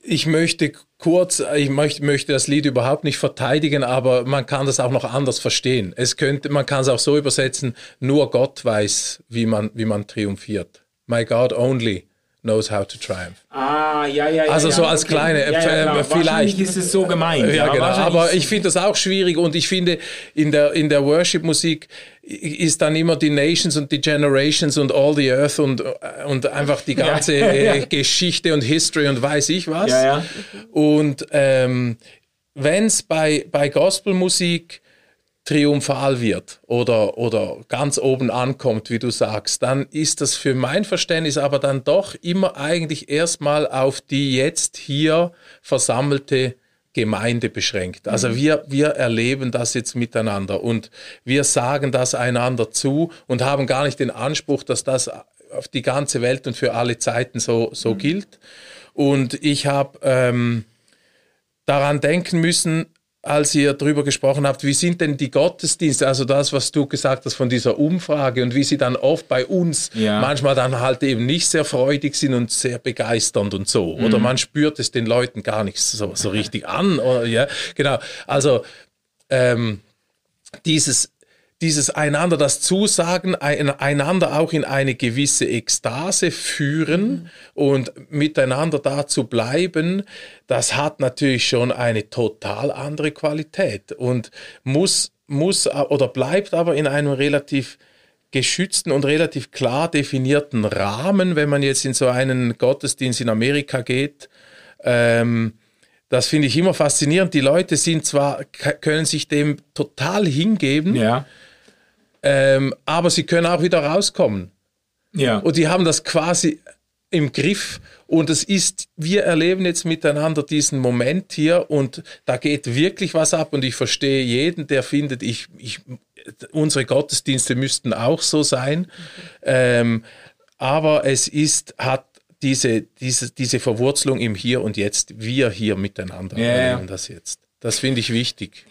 ich möchte kurz, ich möchte, möchte das Lied überhaupt nicht verteidigen, aber man kann das auch noch anders verstehen. Es könnte, man kann es auch so übersetzen, nur Gott weiß, wie man, wie man triumphiert. My God only knows how to triumph. Ah, ja, ja, ja. Also so als okay. kleine, ja, ja, äh, vielleicht. ist es so gemeint. Ja, genau. Aber ich finde das auch schwierig und ich finde in der, in der Worship-Musik ist dann immer die Nations und die Generations und all the earth und, und einfach die [LAUGHS] ganze [LAUGHS] Geschichte und History und weiß ich was. Ja, ja. Und ähm, wenn es bei, bei Gospelmusik triumphal wird oder, oder ganz oben ankommt, wie du sagst, dann ist das für mein Verständnis aber dann doch immer eigentlich erstmal auf die jetzt hier versammelte Gemeinde beschränkt. Also mhm. wir, wir erleben das jetzt miteinander und wir sagen das einander zu und haben gar nicht den Anspruch, dass das auf die ganze Welt und für alle Zeiten so, so mhm. gilt. Und ich habe ähm, daran denken müssen, als ihr darüber gesprochen habt, wie sind denn die Gottesdienste, also das, was du gesagt hast von dieser Umfrage und wie sie dann oft bei uns ja. manchmal dann halt eben nicht sehr freudig sind und sehr begeisternd und so. Mhm. Oder man spürt es den Leuten gar nicht so, so richtig an. Oder, ja, genau. Also ähm, dieses dieses einander das Zusagen, einander auch in eine gewisse Ekstase führen mhm. und miteinander da zu bleiben, das hat natürlich schon eine total andere Qualität und muss, muss oder bleibt aber in einem relativ geschützten und relativ klar definierten Rahmen, wenn man jetzt in so einen Gottesdienst in Amerika geht. Ähm, das finde ich immer faszinierend. Die Leute sind zwar, können sich dem total hingeben. Ja ähm, aber sie können auch wieder rauskommen. Ja. Und die haben das quasi im Griff. Und es ist, wir erleben jetzt miteinander diesen Moment hier und da geht wirklich was ab. Und ich verstehe jeden, der findet, ich, ich, unsere Gottesdienste müssten auch so sein. Mhm. Ähm, aber es ist, hat diese, diese, diese Verwurzelung im Hier und Jetzt, wir hier miteinander erleben das jetzt. Das finde ich wichtig.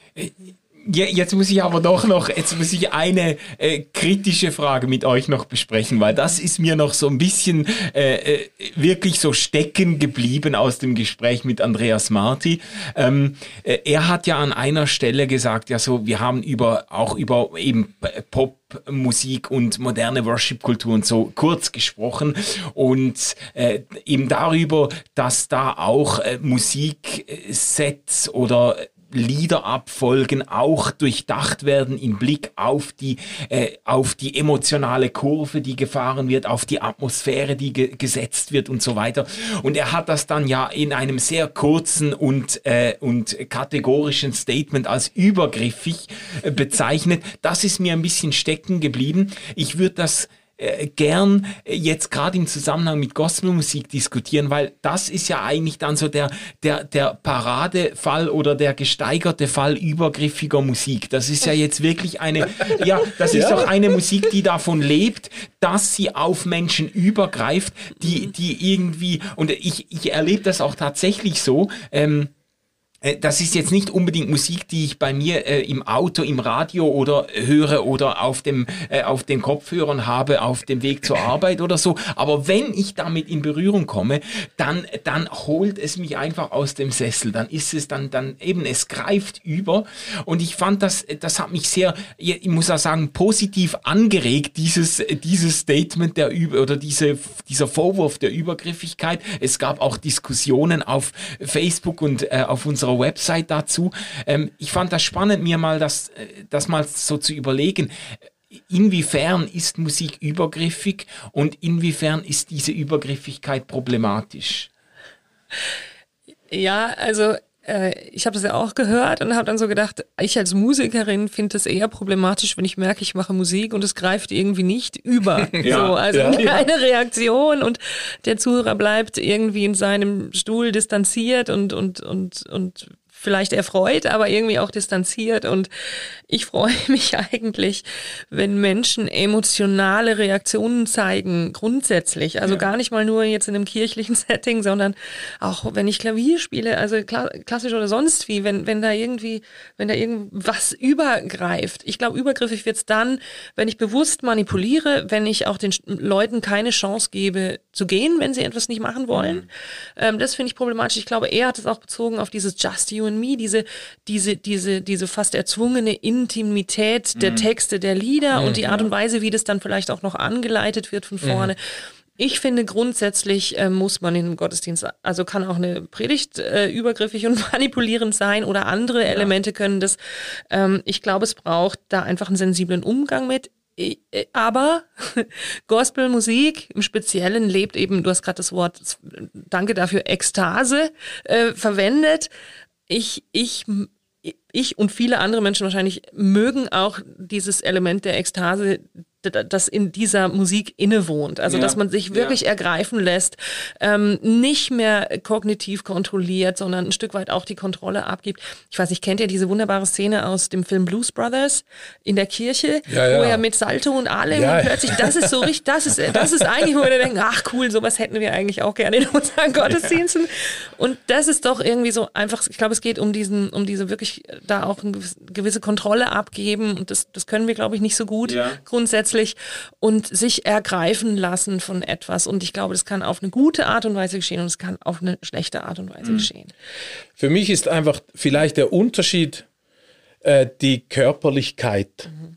Jetzt muss ich aber doch noch, jetzt muss ich eine äh, kritische Frage mit euch noch besprechen, weil das ist mir noch so ein bisschen äh, äh, wirklich so stecken geblieben aus dem Gespräch mit Andreas Marti. Ähm, äh, er hat ja an einer Stelle gesagt, ja so, wir haben über auch über eben Pop Musik und moderne Worship-Kultur und so kurz gesprochen und äh, eben darüber, dass da auch äh, Musiksets oder Liederabfolgen auch durchdacht werden im Blick auf die, äh, auf die emotionale Kurve, die gefahren wird, auf die Atmosphäre, die ge gesetzt wird und so weiter. Und er hat das dann ja in einem sehr kurzen und, äh, und kategorischen Statement als übergriffig äh, bezeichnet. Das ist mir ein bisschen stecken geblieben. Ich würde das äh, gern jetzt gerade im Zusammenhang mit Gospelmusik diskutieren, weil das ist ja eigentlich dann so der, der, der Paradefall oder der gesteigerte Fall übergriffiger Musik. Das ist ja jetzt wirklich eine, ja, das ist ja. doch eine Musik, die davon lebt, dass sie auf Menschen übergreift, die, die irgendwie, und ich, ich erlebe das auch tatsächlich so, ähm, äh, das ist jetzt nicht unbedingt Musik, die ich bei mir äh, im Auto, im Radio oder höre oder auf dem äh, auf den Kopfhörern habe auf dem Weg zur Arbeit oder so. Aber wenn ich damit in Berührung komme, dann dann holt es mich einfach aus dem Sessel. Dann ist es dann dann eben es greift über. Und ich fand das das hat mich sehr, ich muss auch sagen, positiv angeregt dieses dieses Statement der über oder diese dieser Vorwurf der Übergriffigkeit. Es gab auch Diskussionen auf Facebook und äh, auf unserer unserer Website dazu. Ähm, ich fand das spannend, mir mal das, äh, das mal so zu überlegen. Inwiefern ist Musik übergriffig und inwiefern ist diese Übergriffigkeit problematisch? Ja, also äh, ich habe das ja auch gehört und habe dann so gedacht, ich als Musikerin finde es eher problematisch, wenn ich merke, ich mache Musik und es greift irgendwie nicht über. [LAUGHS] ja, so, also ja. keine Reaktion und der Zuhörer bleibt irgendwie in seinem Stuhl distanziert und und und und vielleicht erfreut, aber irgendwie auch distanziert. Und ich freue [LAUGHS] mich eigentlich, wenn Menschen emotionale Reaktionen zeigen, grundsätzlich. Also ja. gar nicht mal nur jetzt in einem kirchlichen [LAUGHS] Setting, sondern auch wenn ich Klavier spiele, also klassisch oder sonst wie, wenn, wenn da irgendwie, wenn da irgendwas übergreift. Ich glaube, übergriffig wird's dann, wenn ich bewusst manipuliere, wenn ich auch den Leuten keine Chance gebe zu gehen, wenn sie etwas nicht machen wollen. Mhm. Ähm, das finde ich problematisch. Ich glaube, er hat es auch bezogen auf dieses Just You and Me, diese, diese, diese, diese fast erzwungene Intimität der mhm. Texte, der Lieder mhm, und die Art und Weise, wie das dann vielleicht auch noch angeleitet wird von mhm. vorne. Ich finde grundsätzlich äh, muss man in einem Gottesdienst, also kann auch eine Predigt äh, übergriffig und [LAUGHS] manipulierend sein oder andere Elemente ja. können das. Ähm, ich glaube, es braucht da einfach einen sensiblen Umgang mit. Äh, aber [LAUGHS] Gospelmusik im Speziellen lebt eben, du hast gerade das Wort, danke dafür, Ekstase äh, verwendet. Ich, ich, ich und viele andere Menschen wahrscheinlich mögen auch dieses Element der Ekstase das in dieser Musik innewohnt. Also, ja. dass man sich wirklich ja. ergreifen lässt, ähm, nicht mehr kognitiv kontrolliert, sondern ein Stück weit auch die Kontrolle abgibt. Ich weiß nicht, kennt ihr diese wunderbare Szene aus dem Film Blues Brothers in der Kirche, ja, wo er mit Salto und allem und plötzlich, das ist so richtig, das ist, das ist eigentlich, wo wir denken, ach cool, sowas hätten wir eigentlich auch gerne in unseren [LAUGHS] Gottesdiensten. Und das ist doch irgendwie so einfach, ich glaube, es geht um diesen, um diese wirklich da auch eine gewisse Kontrolle abgeben und das, das können wir, glaube ich, nicht so gut grundsätzlich grundsätzlich und sich ergreifen lassen von etwas. Und ich glaube, das kann auf eine gute Art und Weise geschehen und es kann auf eine schlechte Art und Weise mhm. geschehen. Für mich ist einfach vielleicht der Unterschied äh, die Körperlichkeit. Mhm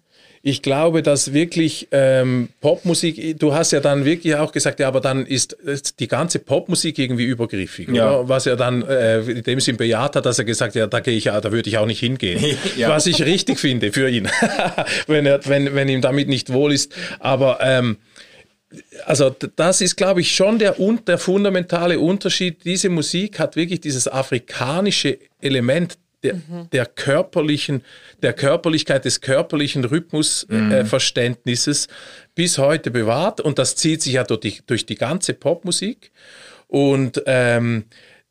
ich glaube, dass wirklich ähm, Popmusik, du hast ja dann wirklich auch gesagt, ja, aber dann ist, ist die ganze Popmusik irgendwie übergriffig, ja. oder? Was er dann äh, in dem Sinn bejaht hat, dass er gesagt hat, ja, da gehe ich ja, da würde ich auch nicht hingehen. [LAUGHS] ja. Was ich richtig finde für ihn, [LAUGHS] wenn, er, wenn, wenn ihm damit nicht wohl ist. Aber ähm, also das ist, glaube ich, schon der, der fundamentale Unterschied. Diese Musik hat wirklich dieses afrikanische Element der, mhm. der körperlichen, der Körperlichkeit, des körperlichen Rhythmusverständnisses mhm. äh, bis heute bewahrt. Und das zieht sich ja durch die, durch die ganze Popmusik. Und ähm,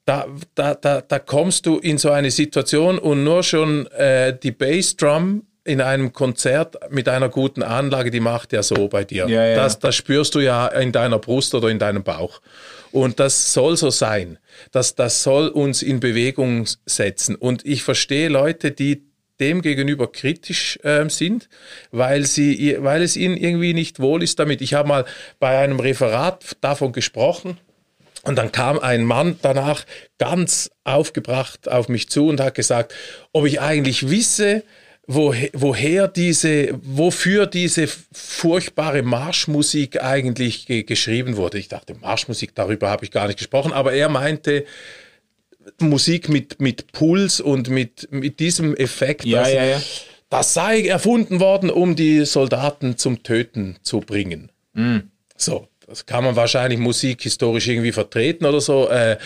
da, da, da, da kommst du in so eine Situation und nur schon äh, die Bassdrum in einem Konzert mit einer guten Anlage, die macht ja so bei dir. Ja, ja. Das, das spürst du ja in deiner Brust oder in deinem Bauch. Und das soll so sein. Das, das soll uns in Bewegung setzen. Und ich verstehe Leute, die dem gegenüber kritisch äh, sind, weil, sie, weil es ihnen irgendwie nicht wohl ist damit. Ich habe mal bei einem Referat davon gesprochen, und dann kam ein Mann danach ganz aufgebracht auf mich zu und hat gesagt, ob ich eigentlich wisse, woher, woher diese, wofür diese furchtbare Marschmusik eigentlich ge geschrieben wurde. Ich dachte, Marschmusik, darüber habe ich gar nicht gesprochen, aber er meinte, Musik mit, mit Puls und mit, mit diesem Effekt. Ja, ja, ja. Das sei erfunden worden, um die Soldaten zum Töten zu bringen. Mhm. So, das kann man wahrscheinlich musikhistorisch irgendwie vertreten oder so. Äh,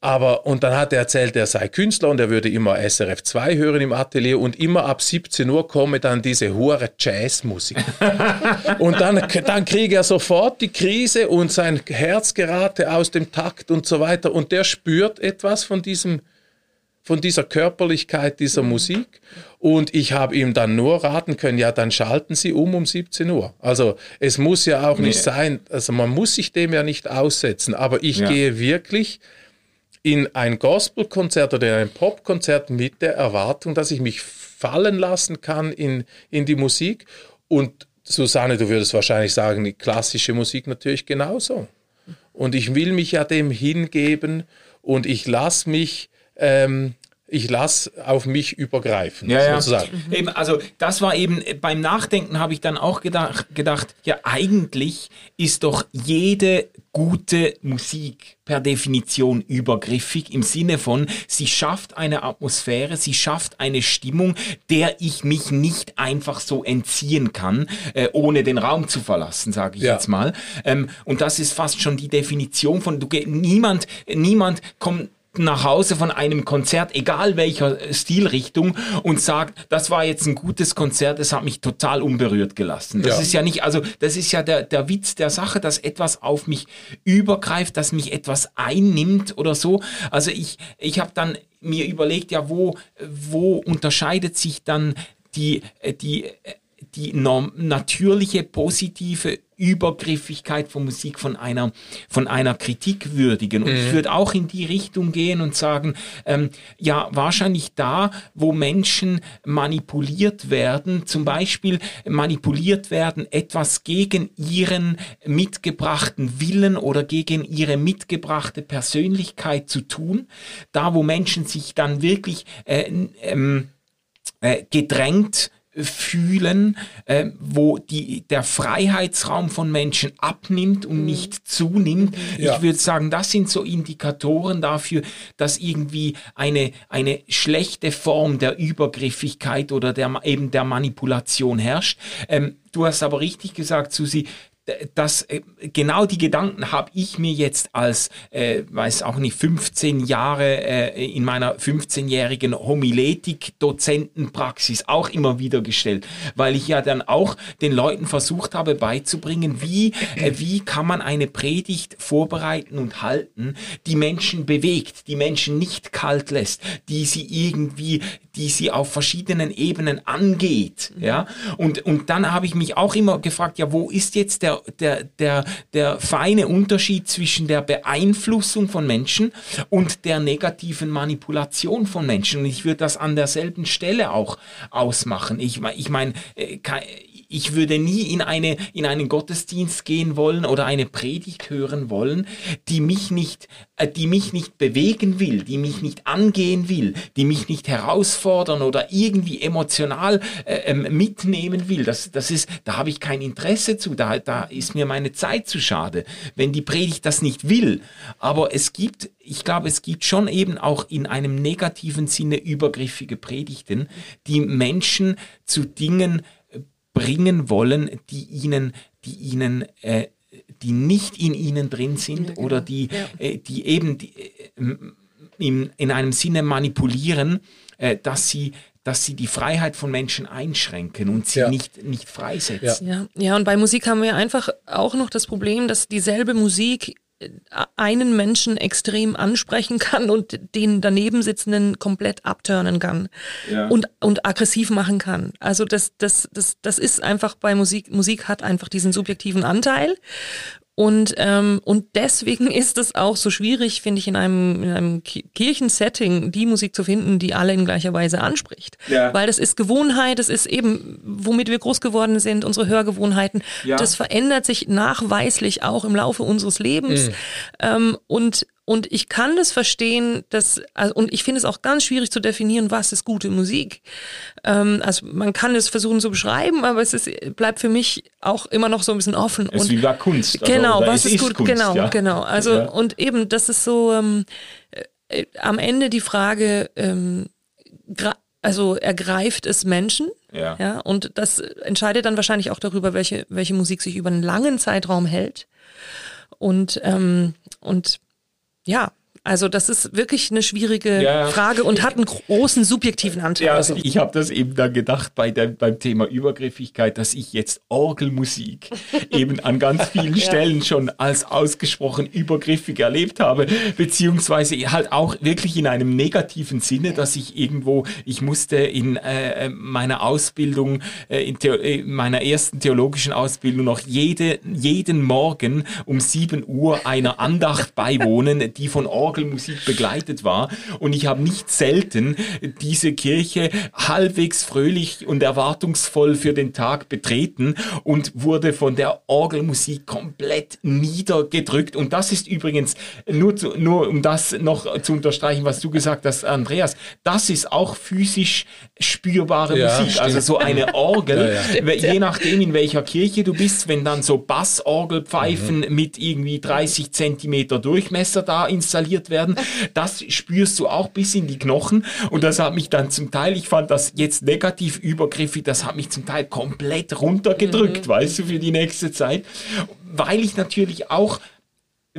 aber, und dann hat er erzählt, er sei Künstler und er würde immer SRF 2 hören im Atelier und immer ab 17 Uhr komme dann diese hohe Jazzmusik. [LAUGHS] und dann, dann kriege er sofort die Krise und sein Herz gerate aus dem Takt und so weiter und der spürt etwas von diesem, von dieser Körperlichkeit dieser Musik. Und ich habe ihm dann nur raten können, ja, dann schalten Sie um um 17 Uhr. Also es muss ja auch nicht nee. sein, also man muss sich dem ja nicht aussetzen, aber ich ja. gehe wirklich in ein Gospelkonzert oder in ein Popkonzert mit der Erwartung, dass ich mich fallen lassen kann in, in die Musik. Und Susanne, du würdest wahrscheinlich sagen, die klassische Musik natürlich genauso. Und ich will mich ja dem hingeben und ich lasse mich ähm, ich lasse auf mich übergreifen, ja, sozusagen. Ja. Mhm. Eben, also das war eben, beim Nachdenken habe ich dann auch gedacht, gedacht, ja eigentlich ist doch jede gute Musik per Definition übergriffig im Sinne von, sie schafft eine Atmosphäre, sie schafft eine Stimmung, der ich mich nicht einfach so entziehen kann, äh, ohne den Raum zu verlassen, sage ich ja. jetzt mal. Ähm, und das ist fast schon die Definition von, du, niemand, niemand kommt nach Hause von einem Konzert, egal welcher Stilrichtung, und sagt, das war jetzt ein gutes Konzert, es hat mich total unberührt gelassen. Das ja. ist ja nicht, also das ist ja der, der Witz der Sache, dass etwas auf mich übergreift, dass mich etwas einnimmt oder so. Also ich, ich habe dann mir überlegt, ja, wo, wo unterscheidet sich dann die, die die natürliche positive Übergriffigkeit von Musik von einer von einer Kritik würdigen und mhm. ich würde auch in die Richtung gehen und sagen ähm, ja wahrscheinlich da wo Menschen manipuliert werden zum Beispiel manipuliert werden etwas gegen ihren mitgebrachten Willen oder gegen ihre mitgebrachte Persönlichkeit zu tun da wo Menschen sich dann wirklich äh, ähm, äh, gedrängt fühlen, äh, wo die, der Freiheitsraum von Menschen abnimmt und mhm. nicht zunimmt. Ja. Ich würde sagen, das sind so Indikatoren dafür, dass irgendwie eine, eine schlechte Form der Übergriffigkeit oder der, eben der Manipulation herrscht. Ähm, du hast aber richtig gesagt, Susi, das äh, genau die Gedanken habe ich mir jetzt als äh, weiß auch nicht 15 Jahre äh, in meiner 15-jährigen Homiletik Dozentenpraxis auch immer wieder gestellt, weil ich ja dann auch den Leuten versucht habe beizubringen, wie äh, wie kann man eine Predigt vorbereiten und halten, die Menschen bewegt, die Menschen nicht kalt lässt, die sie irgendwie die sie auf verschiedenen Ebenen angeht, ja? Und und dann habe ich mich auch immer gefragt, ja, wo ist jetzt der der, der, der feine Unterschied zwischen der Beeinflussung von Menschen und der negativen Manipulation von Menschen. Und ich würde das an derselben Stelle auch ausmachen. Ich, ich meine, äh, ich würde nie in, eine, in einen Gottesdienst gehen wollen oder eine Predigt hören wollen, die mich nicht, äh, die mich nicht bewegen will, die mich nicht angehen will, die mich nicht herausfordern oder irgendwie emotional äh, ähm, mitnehmen will. Das, das ist, da habe ich kein Interesse zu, da, da ist mir meine Zeit zu schade, wenn die Predigt das nicht will. Aber es gibt ich glaube, es gibt schon eben auch in einem negativen Sinne übergriffige Predigten, die Menschen zu Dingen bringen wollen, die ihnen, die ihnen, äh, die nicht in ihnen drin sind ja, genau. oder die, ja. äh, die eben die, äh, in, in einem Sinne manipulieren, äh, dass sie dass sie die Freiheit von Menschen einschränken und sie ja. nicht, nicht freisetzen. Ja. ja, und bei Musik haben wir einfach auch noch das Problem, dass dieselbe Musik einen Menschen extrem ansprechen kann und den daneben sitzenden komplett abturnen kann ja. und, und aggressiv machen kann. Also das, das, das, das ist einfach bei Musik, Musik hat einfach diesen subjektiven Anteil Und, ähm, und deswegen [LAUGHS] ist es auch so schwierig, finde ich, in einem, in einem Kirchensetting die Musik zu finden, die alle in gleicher Weise anspricht. Ja. Weil das ist Gewohnheit, das ist eben, womit wir groß geworden sind, unsere Hörgewohnheiten. Ja. Das verändert sich nachweislich auch im Laufe unseres Lebens. Ähm, und und ich kann das verstehen, dass, also, und ich finde es auch ganz schwierig zu definieren, was ist gute Musik. Ähm, also man kann es versuchen zu beschreiben, aber es ist, bleibt für mich auch immer noch so ein bisschen offen. Es ist wie bei Kunst. also, Genau, was es ist gut, Kunst, genau, ja. genau. Also Ja. und eben, das ist so ähm, äh, am Ende die Frage, ähm, also ergreift es Menschen? Ja. ja. Und das entscheidet dann wahrscheinlich auch darüber, welche, welche Musik sich über einen langen Zeitraum hält. Und, ähm, und ja, also das ist wirklich eine schwierige Ja. Frage und hat einen großen subjektiven Anteil. Ja, also, ich habe das eben dann gedacht bei der, beim Thema Übergriffigkeit, dass ich jetzt Orgelmusik [LAUGHS] eben an ganz vielen Stellen schon als ausgesprochen übergriffig erlebt habe, beziehungsweise halt auch wirklich in einem negativen Sinne, dass ich irgendwo, ich musste in äh, meiner Ausbildung, äh, in, Theo äh, in meiner ersten theologischen Ausbildung noch jede, jeden Morgen um 7 Uhr einer Andacht beiwohnen, die von Orgelmusik begleitet war. Und ich habe nicht selten diese Kirche halbwegs fröhlich und erwartungsvoll für den Tag betreten und wurde von der Orgelmusik komplett niedergedrückt. Und das ist übrigens, nur, zu, nur um das noch zu unterstreichen, was du gesagt hast, Andreas, das ist auch physisch spürbare Ja, Musik. Also stimmt. so eine Orgel, [LAUGHS] Ja, we- je nachdem in welcher Kirche du bist, wenn dann so Bassorgelpfeifen mit irgendwie 30 Zentimeter Durchmesser da installiert werden, das spürst du auch bis in die Knochen. Und das hat mich dann zum Teil, ich fand das jetzt negativ übergriffig, das hat mich zum Teil komplett runtergedrückt, weißt du, für die nächste Zeit, weil ich natürlich auch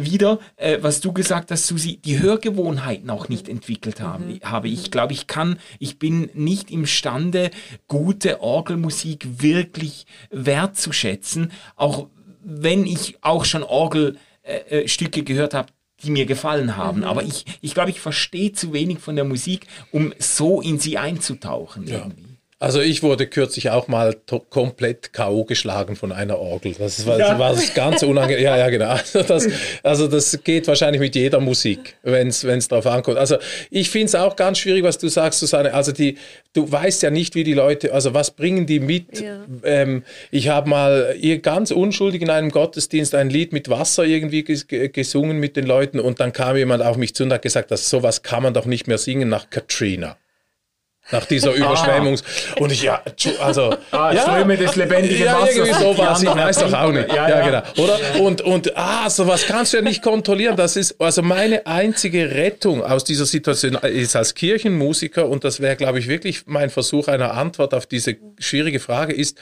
wieder, äh, was du gesagt hast, Susi, die Hörgewohnheiten auch nicht entwickelt haben, habe. Ich. Glaube, ich kann, ich bin nicht imstande, gute Orgelmusik wirklich wertzuschätzen, auch wenn ich auch schon Orgelstücke äh, gehört habe, die mir gefallen haben. Aber ich, ich glaube, ich verstehe zu wenig von der Musik, um so in sie einzutauchen. Irgendwie. Also ich wurde kürzlich auch mal komplett K.O. geschlagen von einer Orgel. Das war, Ja. war das ganz unangenehm. Ja, ja, genau. Also das, also das geht wahrscheinlich mit jeder Musik, wenn es drauf ankommt. Also ich finde es auch ganz schwierig, was du sagst, Susanne. Also die, du weißt ja nicht, wie die Leute, also was bringen die mit? Ja. Ähm, ich habe mal ihr ganz unschuldig in einem Gottesdienst ein Lied mit Wasser irgendwie ges ge- gesungen mit den Leuten und dann kam jemand auf mich zu und hat gesagt, dass sowas kann man doch nicht mehr singen nach Katrina. Nach dieser Überschwemmungs. Und ich, ja, also. Ah, ja, Ströme des lebendigen ja, Wassers. irgendwie sowas, ich weiß doch auch nicht. Ja, Ja, ja. genau. Oder? Und, und, ah, sowas kannst du ja nicht kontrollieren. Das ist, also meine einzige Rettung aus dieser Situation ist als Kirchenmusiker, und das wäre, glaube ich, wirklich mein Versuch einer Antwort auf diese schwierige Frage, ist,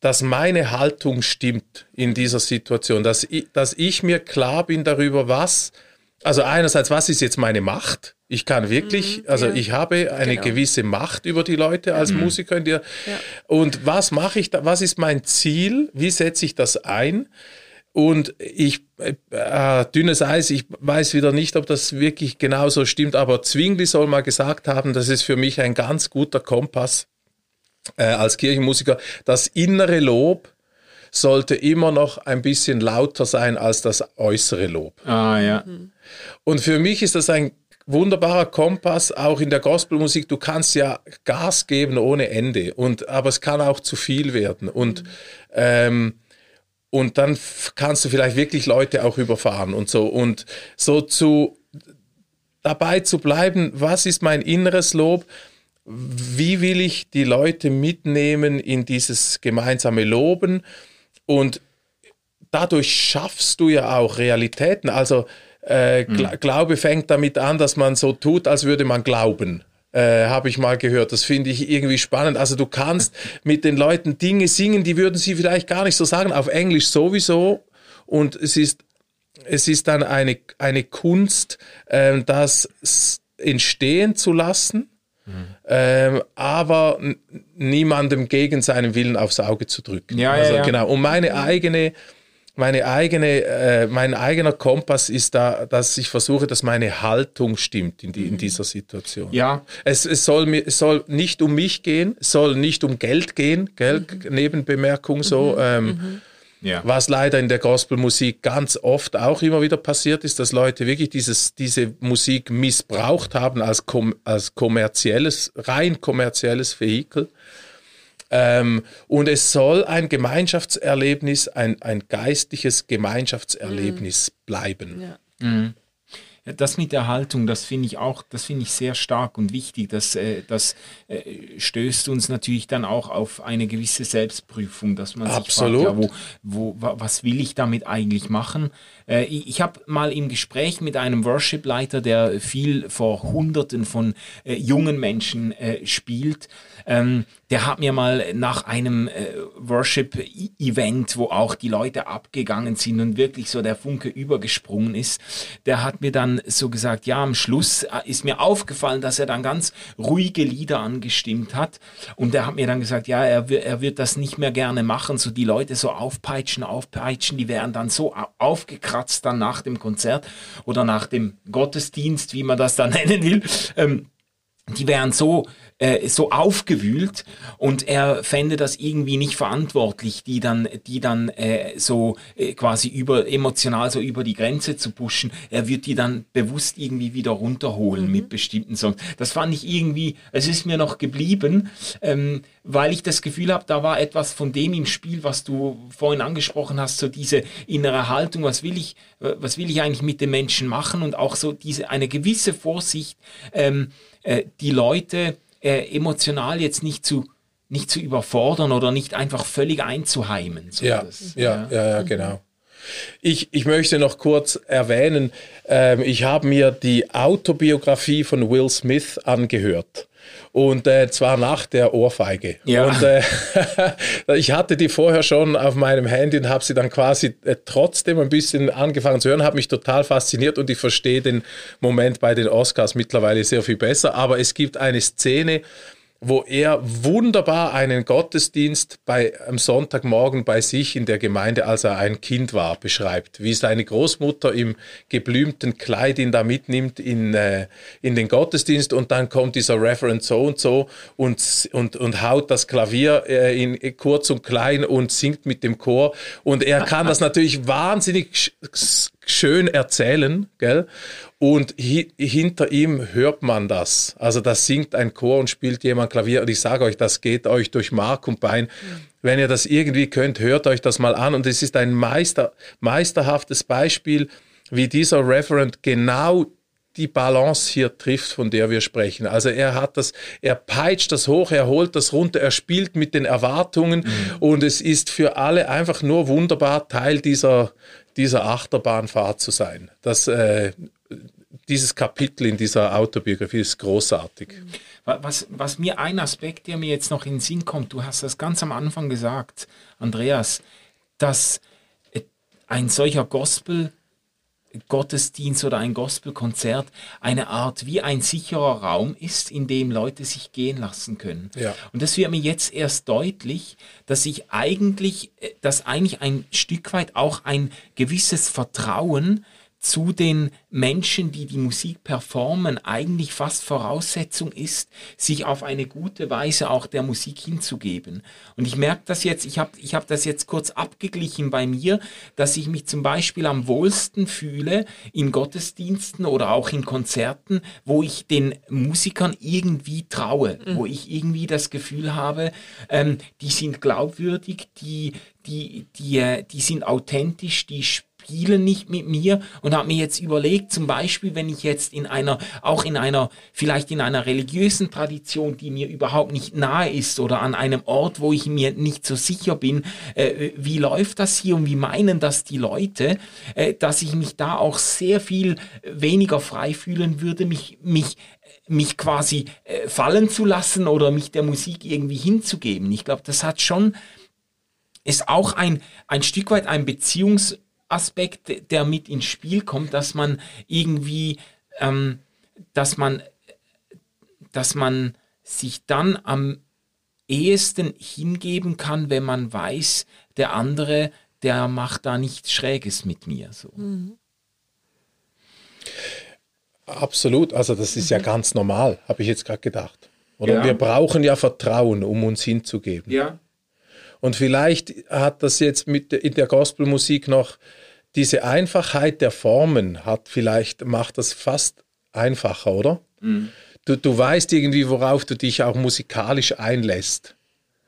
dass meine Haltung stimmt in dieser Situation, dass ich, dass ich mir klar bin darüber, was, also einerseits, was ist jetzt meine Macht? Ich kann wirklich, also ja. ich habe eine Genau. gewisse Macht über die Leute als Musiker in dir. Und was mache ich da? Was ist mein Ziel? Wie setze ich das ein? Und ich, äh, äh, dünnes Eis, ich weiß wieder nicht, ob das wirklich genauso stimmt, aber Zwingli soll mal gesagt haben, das ist für mich ein ganz guter Kompass äh, als Kirchenmusiker. Das innere Lob sollte immer noch ein bisschen lauter sein als das äußere Lob. Ah, ja. Und für mich ist das ein wunderbarer Kompass, auch in der Gospelmusik. Du kannst ja Gas geben ohne Ende, und, aber es kann auch zu viel werden. Und, ähm, und dann kannst du vielleicht wirklich Leute auch überfahren und so. Und so zu dabei zu bleiben, was ist mein inneres Lob? Wie will ich die Leute mitnehmen in dieses gemeinsame Loben? Und dadurch schaffst du ja auch Realitäten. Also äh, Gla Glaube fängt damit an, dass man so tut, als würde man glauben. Äh, Habe ich mal gehört. Das finde ich irgendwie spannend. Also du kannst mit den Leuten Dinge singen, die würden sie vielleicht gar nicht so sagen, auf Englisch sowieso. Und es ist, es ist dann eine, eine Kunst, ähm, das entstehen zu lassen. Ähm, aber niemandem gegen seinen Willen aufs Auge zu drücken. Ja, ja, also, ja. Genau. Und meine eigene, meine eigene, äh, mein eigener Kompass ist da, dass ich versuche, dass meine Haltung stimmt in, die, in dieser Situation. Ja. Es, es, soll es soll nicht um mich gehen, es soll nicht um Geld gehen, Geld, Nebenbemerkung so. Ähm, Ja. Was leider in der Gospelmusik ganz oft auch immer wieder passiert ist, dass Leute wirklich dieses, diese Musik missbraucht haben als, kom als kommerzielles, rein kommerzielles Vehikel. Ähm, und es soll ein Gemeinschaftserlebnis, ein, ein geistliches Gemeinschaftserlebnis bleiben. Ja. Ja, Das mit der Haltung, das finde ich auch, das finde ich sehr stark und wichtig. Das, äh, das äh, stößt uns natürlich dann auch auf eine gewisse Selbstprüfung, dass man Absolut. sich fragt, ja, wo, wo, wa- was will ich damit eigentlich machen? Äh, ich ich habe mal im Gespräch mit einem Worship-Leiter, der viel vor Hunderten von äh, jungen Menschen äh, spielt, ähm, der hat mir mal nach einem äh, Worship-Event, wo auch die Leute abgegangen sind und wirklich so der Funke übergesprungen ist, der hat mir dann so gesagt, ja, am Schluss äh, ist mir aufgefallen, dass er dann ganz ruhige Lieder angestimmt hat und der hat mir dann gesagt, ja, er, er wird das nicht mehr gerne machen, so die Leute so aufpeitschen, aufpeitschen, die wären dann so au- aufgekratzt dann nach dem Konzert oder nach dem Gottesdienst, wie man das dann [LAUGHS] nennen will. Ähm, die wären so, äh, so aufgewühlt und er fände das irgendwie nicht verantwortlich, die dann, die dann äh, so äh, quasi über emotional so über die Grenze zu pushen. Er wird die dann bewusst irgendwie wieder runterholen mit bestimmten Songs. Das fand ich irgendwie, es ist mir noch geblieben, ähm, weil ich das Gefühl habe, da war etwas von dem im Spiel, was du vorhin angesprochen hast, so diese innere Haltung, was will ich, äh, was will ich eigentlich mit den Menschen machen und auch so diese eine gewisse Vorsicht, ähm, äh, die Leute äh, emotional jetzt nicht zu nicht zu überfordern oder nicht einfach völlig einzuheimen. So Ja, das, ja, ja, ja, genau. Ich, ich möchte noch kurz erwähnen, ähm, ich habe mir die Autobiografie von Will Smith angehört. Und äh, zwar nach der Ohrfeige. Ja. Und äh, [LAUGHS] ich hatte die vorher schon auf meinem Handy und habe sie dann quasi äh, trotzdem ein bisschen angefangen zu hören, habe mich total fasziniert und ich verstehe den Moment bei den Oscars mittlerweile sehr viel besser. Aber es gibt eine Szene, wo er wunderbar einen Gottesdienst bei, am Sonntagmorgen bei sich in der Gemeinde, als er ein Kind war, beschreibt. Wie seine Großmutter im geblümten Kleid ihn da mitnimmt in, äh, in den Gottesdienst und dann kommt dieser Reverend so und so und, und, und haut das Klavier äh, in, kurz und klein und singt mit dem Chor. Und er kann das natürlich wahnsinnig schön erzählen, gell? Und hi hinter ihm hört man das. Also da singt ein Chor und spielt jemand Klavier. Und ich sage euch, das geht euch durch Mark und Bein. Wenn ihr das irgendwie könnt, hört euch das mal an. Und es ist ein Meister, meisterhaftes Beispiel, wie dieser Reverend genau die Balance hier trifft, von der wir sprechen. Also er hat das, er peitscht das hoch, er holt das runter, er spielt mit den Erwartungen und es ist für alle einfach nur wunderbar, Teil dieser, dieser Achterbahnfahrt zu sein. Das, äh, dieses Kapitel in dieser Autobiografie ist großartig. Wa- Was, was mir ein Aspekt, der mir jetzt noch in den Sinn kommt, du hast das ganz am Anfang gesagt, Andreas, dass äh, ein solcher Gospel Gottesdienst oder ein Gospelkonzert eine Art wie ein sicherer Raum ist, in dem Leute sich gehen lassen können. Ja. Und das wird mir jetzt erst deutlich, dass ich eigentlich, äh, dass eigentlich ein Stück weit auch ein gewisses Vertrauen zu den Menschen, die die Musik performen, eigentlich fast Voraussetzung ist, sich auf eine gute Weise auch der Musik hinzugeben. Und ich merke das jetzt, ich habe ich hab das jetzt kurz abgeglichen bei mir, dass ich mich zum Beispiel am wohlsten fühle in Gottesdiensten oder auch in Konzerten, wo ich den Musikern irgendwie traue, wo ich irgendwie das Gefühl habe, ähm, die sind glaubwürdig, die, die, die, äh, die sind authentisch, die spielen nicht mit mir und habe mir jetzt überlegt, zum Beispiel, wenn ich jetzt in einer, auch in einer, vielleicht in einer religiösen Tradition, die mir überhaupt nicht nahe ist oder an einem Ort, wo ich mir nicht so sicher bin, äh, wie läuft das hier und wie meinen das die Leute, äh, dass ich mich da auch sehr viel weniger frei fühlen würde, mich, mich mich quasi äh, fallen zu lassen oder mich der Musik irgendwie hinzugeben. Ich glaube, das hat schon, ist auch ein, ein Stück weit ein Beziehungsaspekt, der mit ins Spiel kommt, dass man irgendwie, ähm, dass man, dass man sich dann am ehesten hingeben kann, wenn man weiß, der andere, der macht da nichts Schräges mit mir. So. Absolut, also das ist ja ganz normal, habe ich jetzt gerade gedacht. Oder Ja. wir brauchen ja Vertrauen, um uns hinzugeben. Ja. Und vielleicht hat das jetzt mit in der Gospelmusik noch diese Einfachheit der Formen hat vielleicht macht das fast einfacher, oder? Mhm. Du, du weißt irgendwie, worauf du dich auch musikalisch einlässt.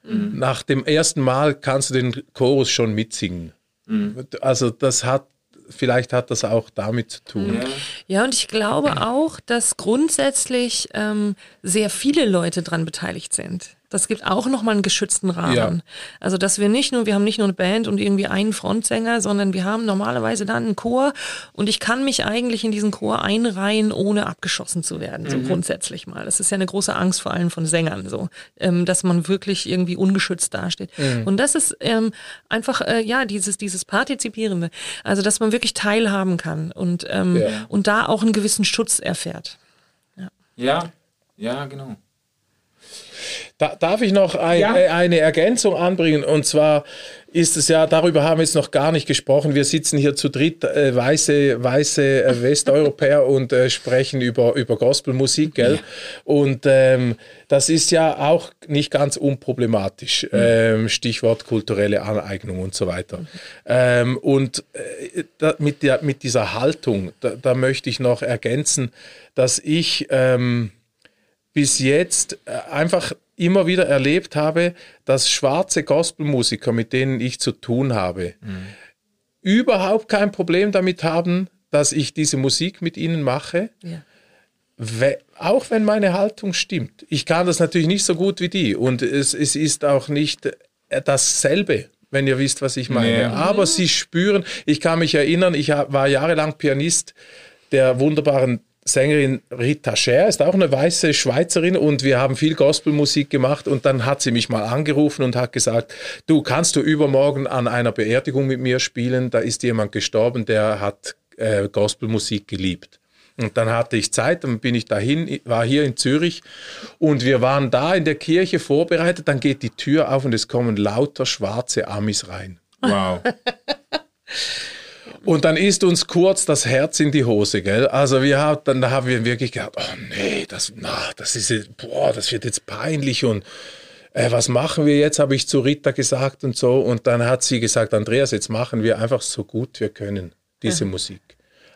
Mhm. Nach dem ersten Mal kannst du den Chorus schon mitsingen. Mhm. Also das hat vielleicht hat das auch damit zu tun. Ja, ja und ich glaube auch, dass grundsätzlich ähm, sehr viele Leute daran beteiligt sind. Das gibt auch nochmal einen geschützten Rahmen. Ja. Also, dass wir nicht nur, wir haben nicht nur eine Band und irgendwie einen Frontsänger, sondern wir haben normalerweise dann einen Chor und ich kann mich eigentlich in diesen Chor einreihen, ohne abgeschossen zu werden, so mhm. grundsätzlich mal. Das ist ja eine große Angst vor allem von Sängern, so, ähm, dass man wirklich irgendwie ungeschützt dasteht. Mhm. Und das ist ähm, einfach, äh, ja, dieses, dieses Partizipierende. Also, dass man wirklich teilhaben kann und, ähm, ja. und da auch einen gewissen Schutz erfährt. Ja, ja, ja genau. Da, darf ich noch ein, ja. Äh, eine Ergänzung anbringen? Und zwar ist es ja, darüber haben wir jetzt noch gar nicht gesprochen. Wir sitzen hier zu dritt, äh, weiße, weiße äh, Westeuropäer [LAUGHS] und äh, sprechen über, über Gospelmusik, gell? Ja. Und ähm, das ist ja auch nicht ganz unproblematisch. Mhm. Ähm, Stichwort kulturelle Aneignung und so weiter. Mhm. Ähm, und äh, da, mit, der, mit dieser Haltung, da, da, möchte ich noch ergänzen, dass ich ähm, bis jetzt äh, einfach immer wieder erlebt habe, dass schwarze Gospelmusiker, mit denen ich zu tun habe, mhm. überhaupt kein Problem damit haben, dass ich diese Musik mit ihnen mache. Ja. auch wenn meine Haltung stimmt. Ich kann das natürlich nicht so gut wie die und es, es ist auch nicht äh, dasselbe wenn ihr wisst, was ich meine. Ja. Aber sie spüren, ich kann mich erinnern, ich war jahrelang Pianist der wunderbaren Sängerin Rita Scher ist auch eine weiße Schweizerin und wir haben viel Gospelmusik gemacht und dann hat sie mich mal angerufen und hat gesagt, du kannst du übermorgen an einer Beerdigung mit mir spielen, da ist jemand gestorben, der hat äh, Gospelmusik geliebt. Und dann hatte ich Zeit, dann bin ich dahin, war hier in Zürich und wir waren da in der Kirche vorbereitet, dann geht die Tür auf und es kommen lauter schwarze Amis rein. Wow. [LAUGHS] Und dann ist uns kurz das Herz in die Hose, gell? Also wir haben, dann haben wir wirklich gedacht, oh nee, das, na, das ist, boah, das wird jetzt peinlich und äh, was machen wir jetzt, habe ich zu Rita gesagt und so. Und dann hat sie gesagt, Andreas, jetzt machen wir einfach so gut wir können diese mhm. Musik.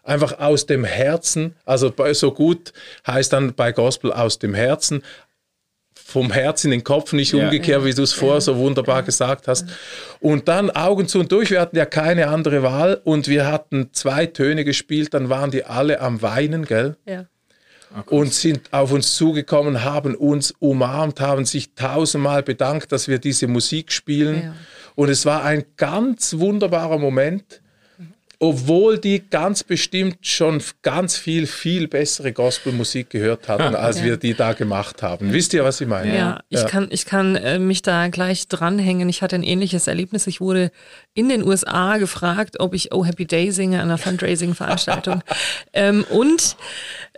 Einfach aus dem Herzen, also so gut heißt dann bei Gospel aus dem Herzen, vom Herz in den Kopf, nicht ja. umgekehrt, wie du es vorher so wunderbar gesagt hast. Und dann Augen zu und durch, wir hatten ja keine andere Wahl und wir hatten zwei Töne gespielt, dann waren die alle am Weinen, gell? Ja. Und sind auf uns zugekommen, haben uns umarmt, haben sich tausendmal bedankt, dass wir diese Musik spielen. Ja. Und es war ein ganz wunderbarer Moment obwohl die ganz bestimmt schon ganz viel, viel bessere Gospelmusik gehört hatten, als ja. wir die da gemacht haben. Wisst ihr, was ich meine? Ja, ich ja. kann, ich kann äh, mich da gleich dranhängen. Ich hatte ein ähnliches Erlebnis. Ich wurde in den USA gefragt, ob ich Oh Happy Day singe an einer Fundraising-Veranstaltung. [LAUGHS] ähm, und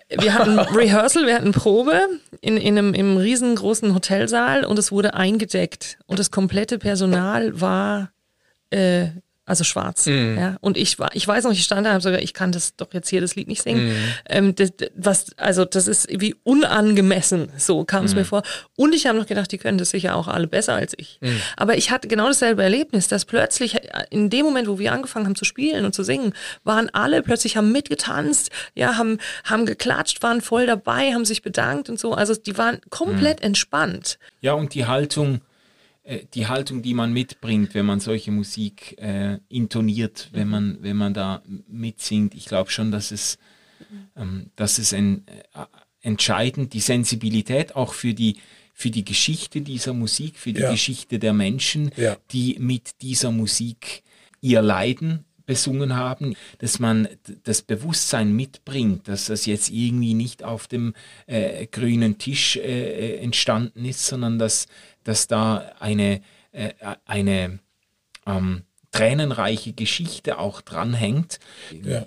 wir hatten Rehearsal, wir hatten Probe in, in einem im riesengroßen Hotelsaal und es wurde eingedeckt und das komplette Personal war äh, also schwarz. Mm. Ja. Und ich war, ich weiß noch, ich stand da und habe sogar, ich kann das doch jetzt hier das Lied nicht singen. Mm. Ähm, das, was, also das ist wie unangemessen, so kam es mm. mir vor. Und ich habe noch gedacht, die können das sicher auch alle besser als ich. Mm. Aber ich hatte genau dasselbe Erlebnis, dass plötzlich in dem Moment, wo wir angefangen haben zu spielen und zu singen, waren alle plötzlich haben mitgetanzt, ja, haben, haben geklatscht, waren voll dabei, haben sich bedankt und so. Also die waren komplett mm. entspannt. Ja, und die Haltung, äh, die Haltung, die man mitbringt, wenn man solche Musik äh, intoniert, wenn man, wenn man da mitsingt. Ich glaube schon, dass es, ähm, dass es ein, äh, entscheidend, die Sensibilität auch für die, für die Geschichte dieser Musik, für die ja. Geschichte der Menschen, ja. die mit dieser Musik ihr Leiden besungen haben, dass man das Bewusstsein mitbringt, dass das jetzt irgendwie nicht auf dem äh, grünen Tisch äh, äh entstanden ist, sondern dass, dass da eine, äh, eine ähm, tränenreiche Geschichte auch dranhängt. Ja.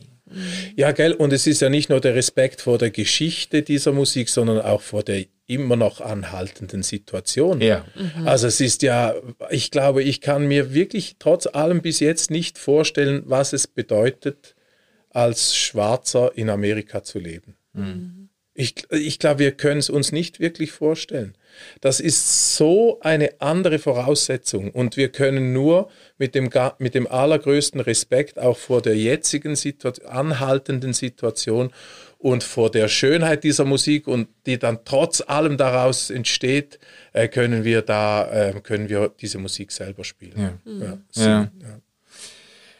Ja, gell, und es ist ja nicht nur der Respekt vor der Geschichte dieser Musik, sondern auch vor der immer noch anhaltenden Situation. Ja. Mhm. Also es ist ja, ich glaube, ich kann mir wirklich trotz allem bis jetzt nicht vorstellen, was es bedeutet, als Schwarzer in Amerika zu leben. Mhm Ich, ich glaube, wir können es uns nicht wirklich vorstellen. Das ist so eine andere Voraussetzung und wir können nur mit dem, mit dem allergrößten Respekt auch vor der jetzigen Situation, anhaltenden Situation und vor der Schönheit dieser Musik und die dann trotz allem daraus entsteht, äh, können wir da äh, können wir diese Musik selber spielen. Ja. Ja, so, ja.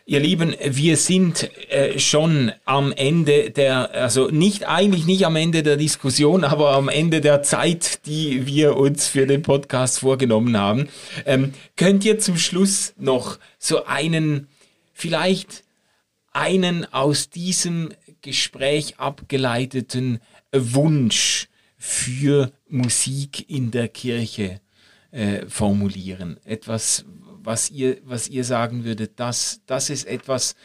Ihr Lieben, wir sind äh, schon am Ende der, also nicht eigentlich nicht am Ende der Diskussion, aber am Ende der Zeit, die wir uns für den Podcast vorgenommen haben. Ähm, könnt ihr zum Schluss noch so einen, vielleicht einen aus diesem Gespräch abgeleiteten Wunsch für Musik in der Kirche äh, formulieren? Etwas, was ihr, was ihr sagen würdet, das, das ist etwas,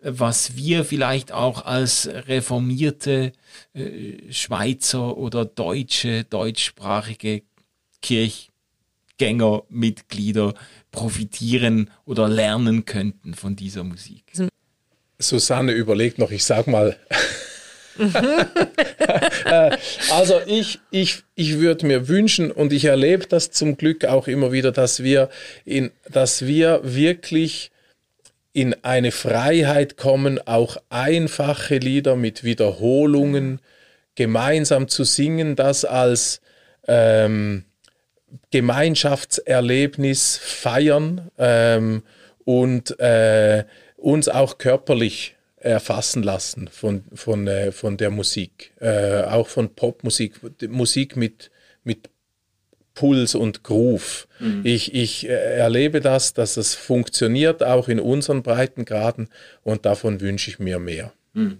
was wir vielleicht auch als reformierte äh, Schweizer oder deutsche, deutschsprachige Kirchgängermitglieder profitieren oder lernen könnten von dieser Musik. Susanne überlegt noch, ich sag mal, [LAUGHS] Äh, also ich, ich, ich würde mir wünschen und ich erlebe das zum Glück auch immer wieder, dass wir, in, dass wir wirklich in eine Freiheit kommen, auch einfache Lieder mit Wiederholungen gemeinsam zu singen, das als ähm, Gemeinschaftserlebnis feiern ähm, und äh, uns auch körperlich erfassen lassen von, von, äh, von der Musik, äh, auch von Popmusik, Musik mit, mit Puls und Groove. Mhm. Ich, ich äh, erlebe das, dass es funktioniert, auch in unseren Breitengraden und davon wünsche ich mir mehr. Mhm.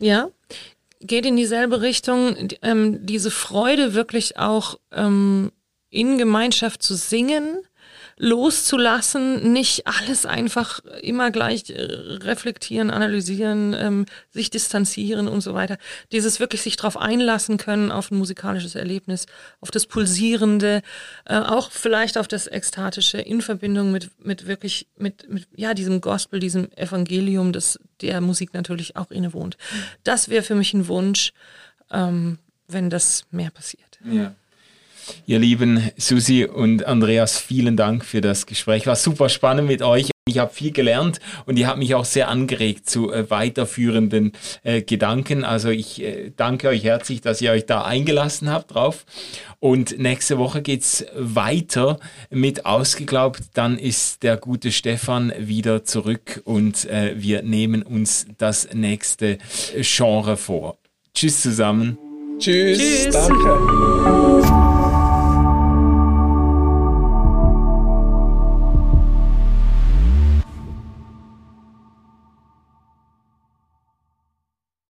Ja, geht in dieselbe Richtung, ähm, diese Freude wirklich auch ähm, in Gemeinschaft zu singen loszulassen, nicht alles einfach immer gleich äh, reflektieren, analysieren, ähm, sich distanzieren und so weiter. Dieses wirklich sich darauf einlassen können auf ein musikalisches Erlebnis, auf das Pulsierende, äh, auch vielleicht auf das Ekstatische in Verbindung mit, mit wirklich, mit, mit ja, diesem Gospel, diesem Evangelium, das der Musik natürlich auch innewohnt. Das wäre für mich ein Wunsch, ähm, wenn das mehr passiert. Ja. Ihr lieben Susi und Andreas, vielen Dank für das Gespräch. War super spannend mit euch. Ich habe viel gelernt und ihr habt mich auch sehr angeregt zu äh, weiterführenden äh, Gedanken. Also ich äh, danke euch herzlich, dass ihr euch da eingelassen habt drauf. Und nächste Woche geht's weiter mit Ausgeglaubt. Dann ist der gute Stefan wieder zurück und äh, wir nehmen uns das nächste Genre vor. Tschüss zusammen. Tschüss. Tschüss. Danke.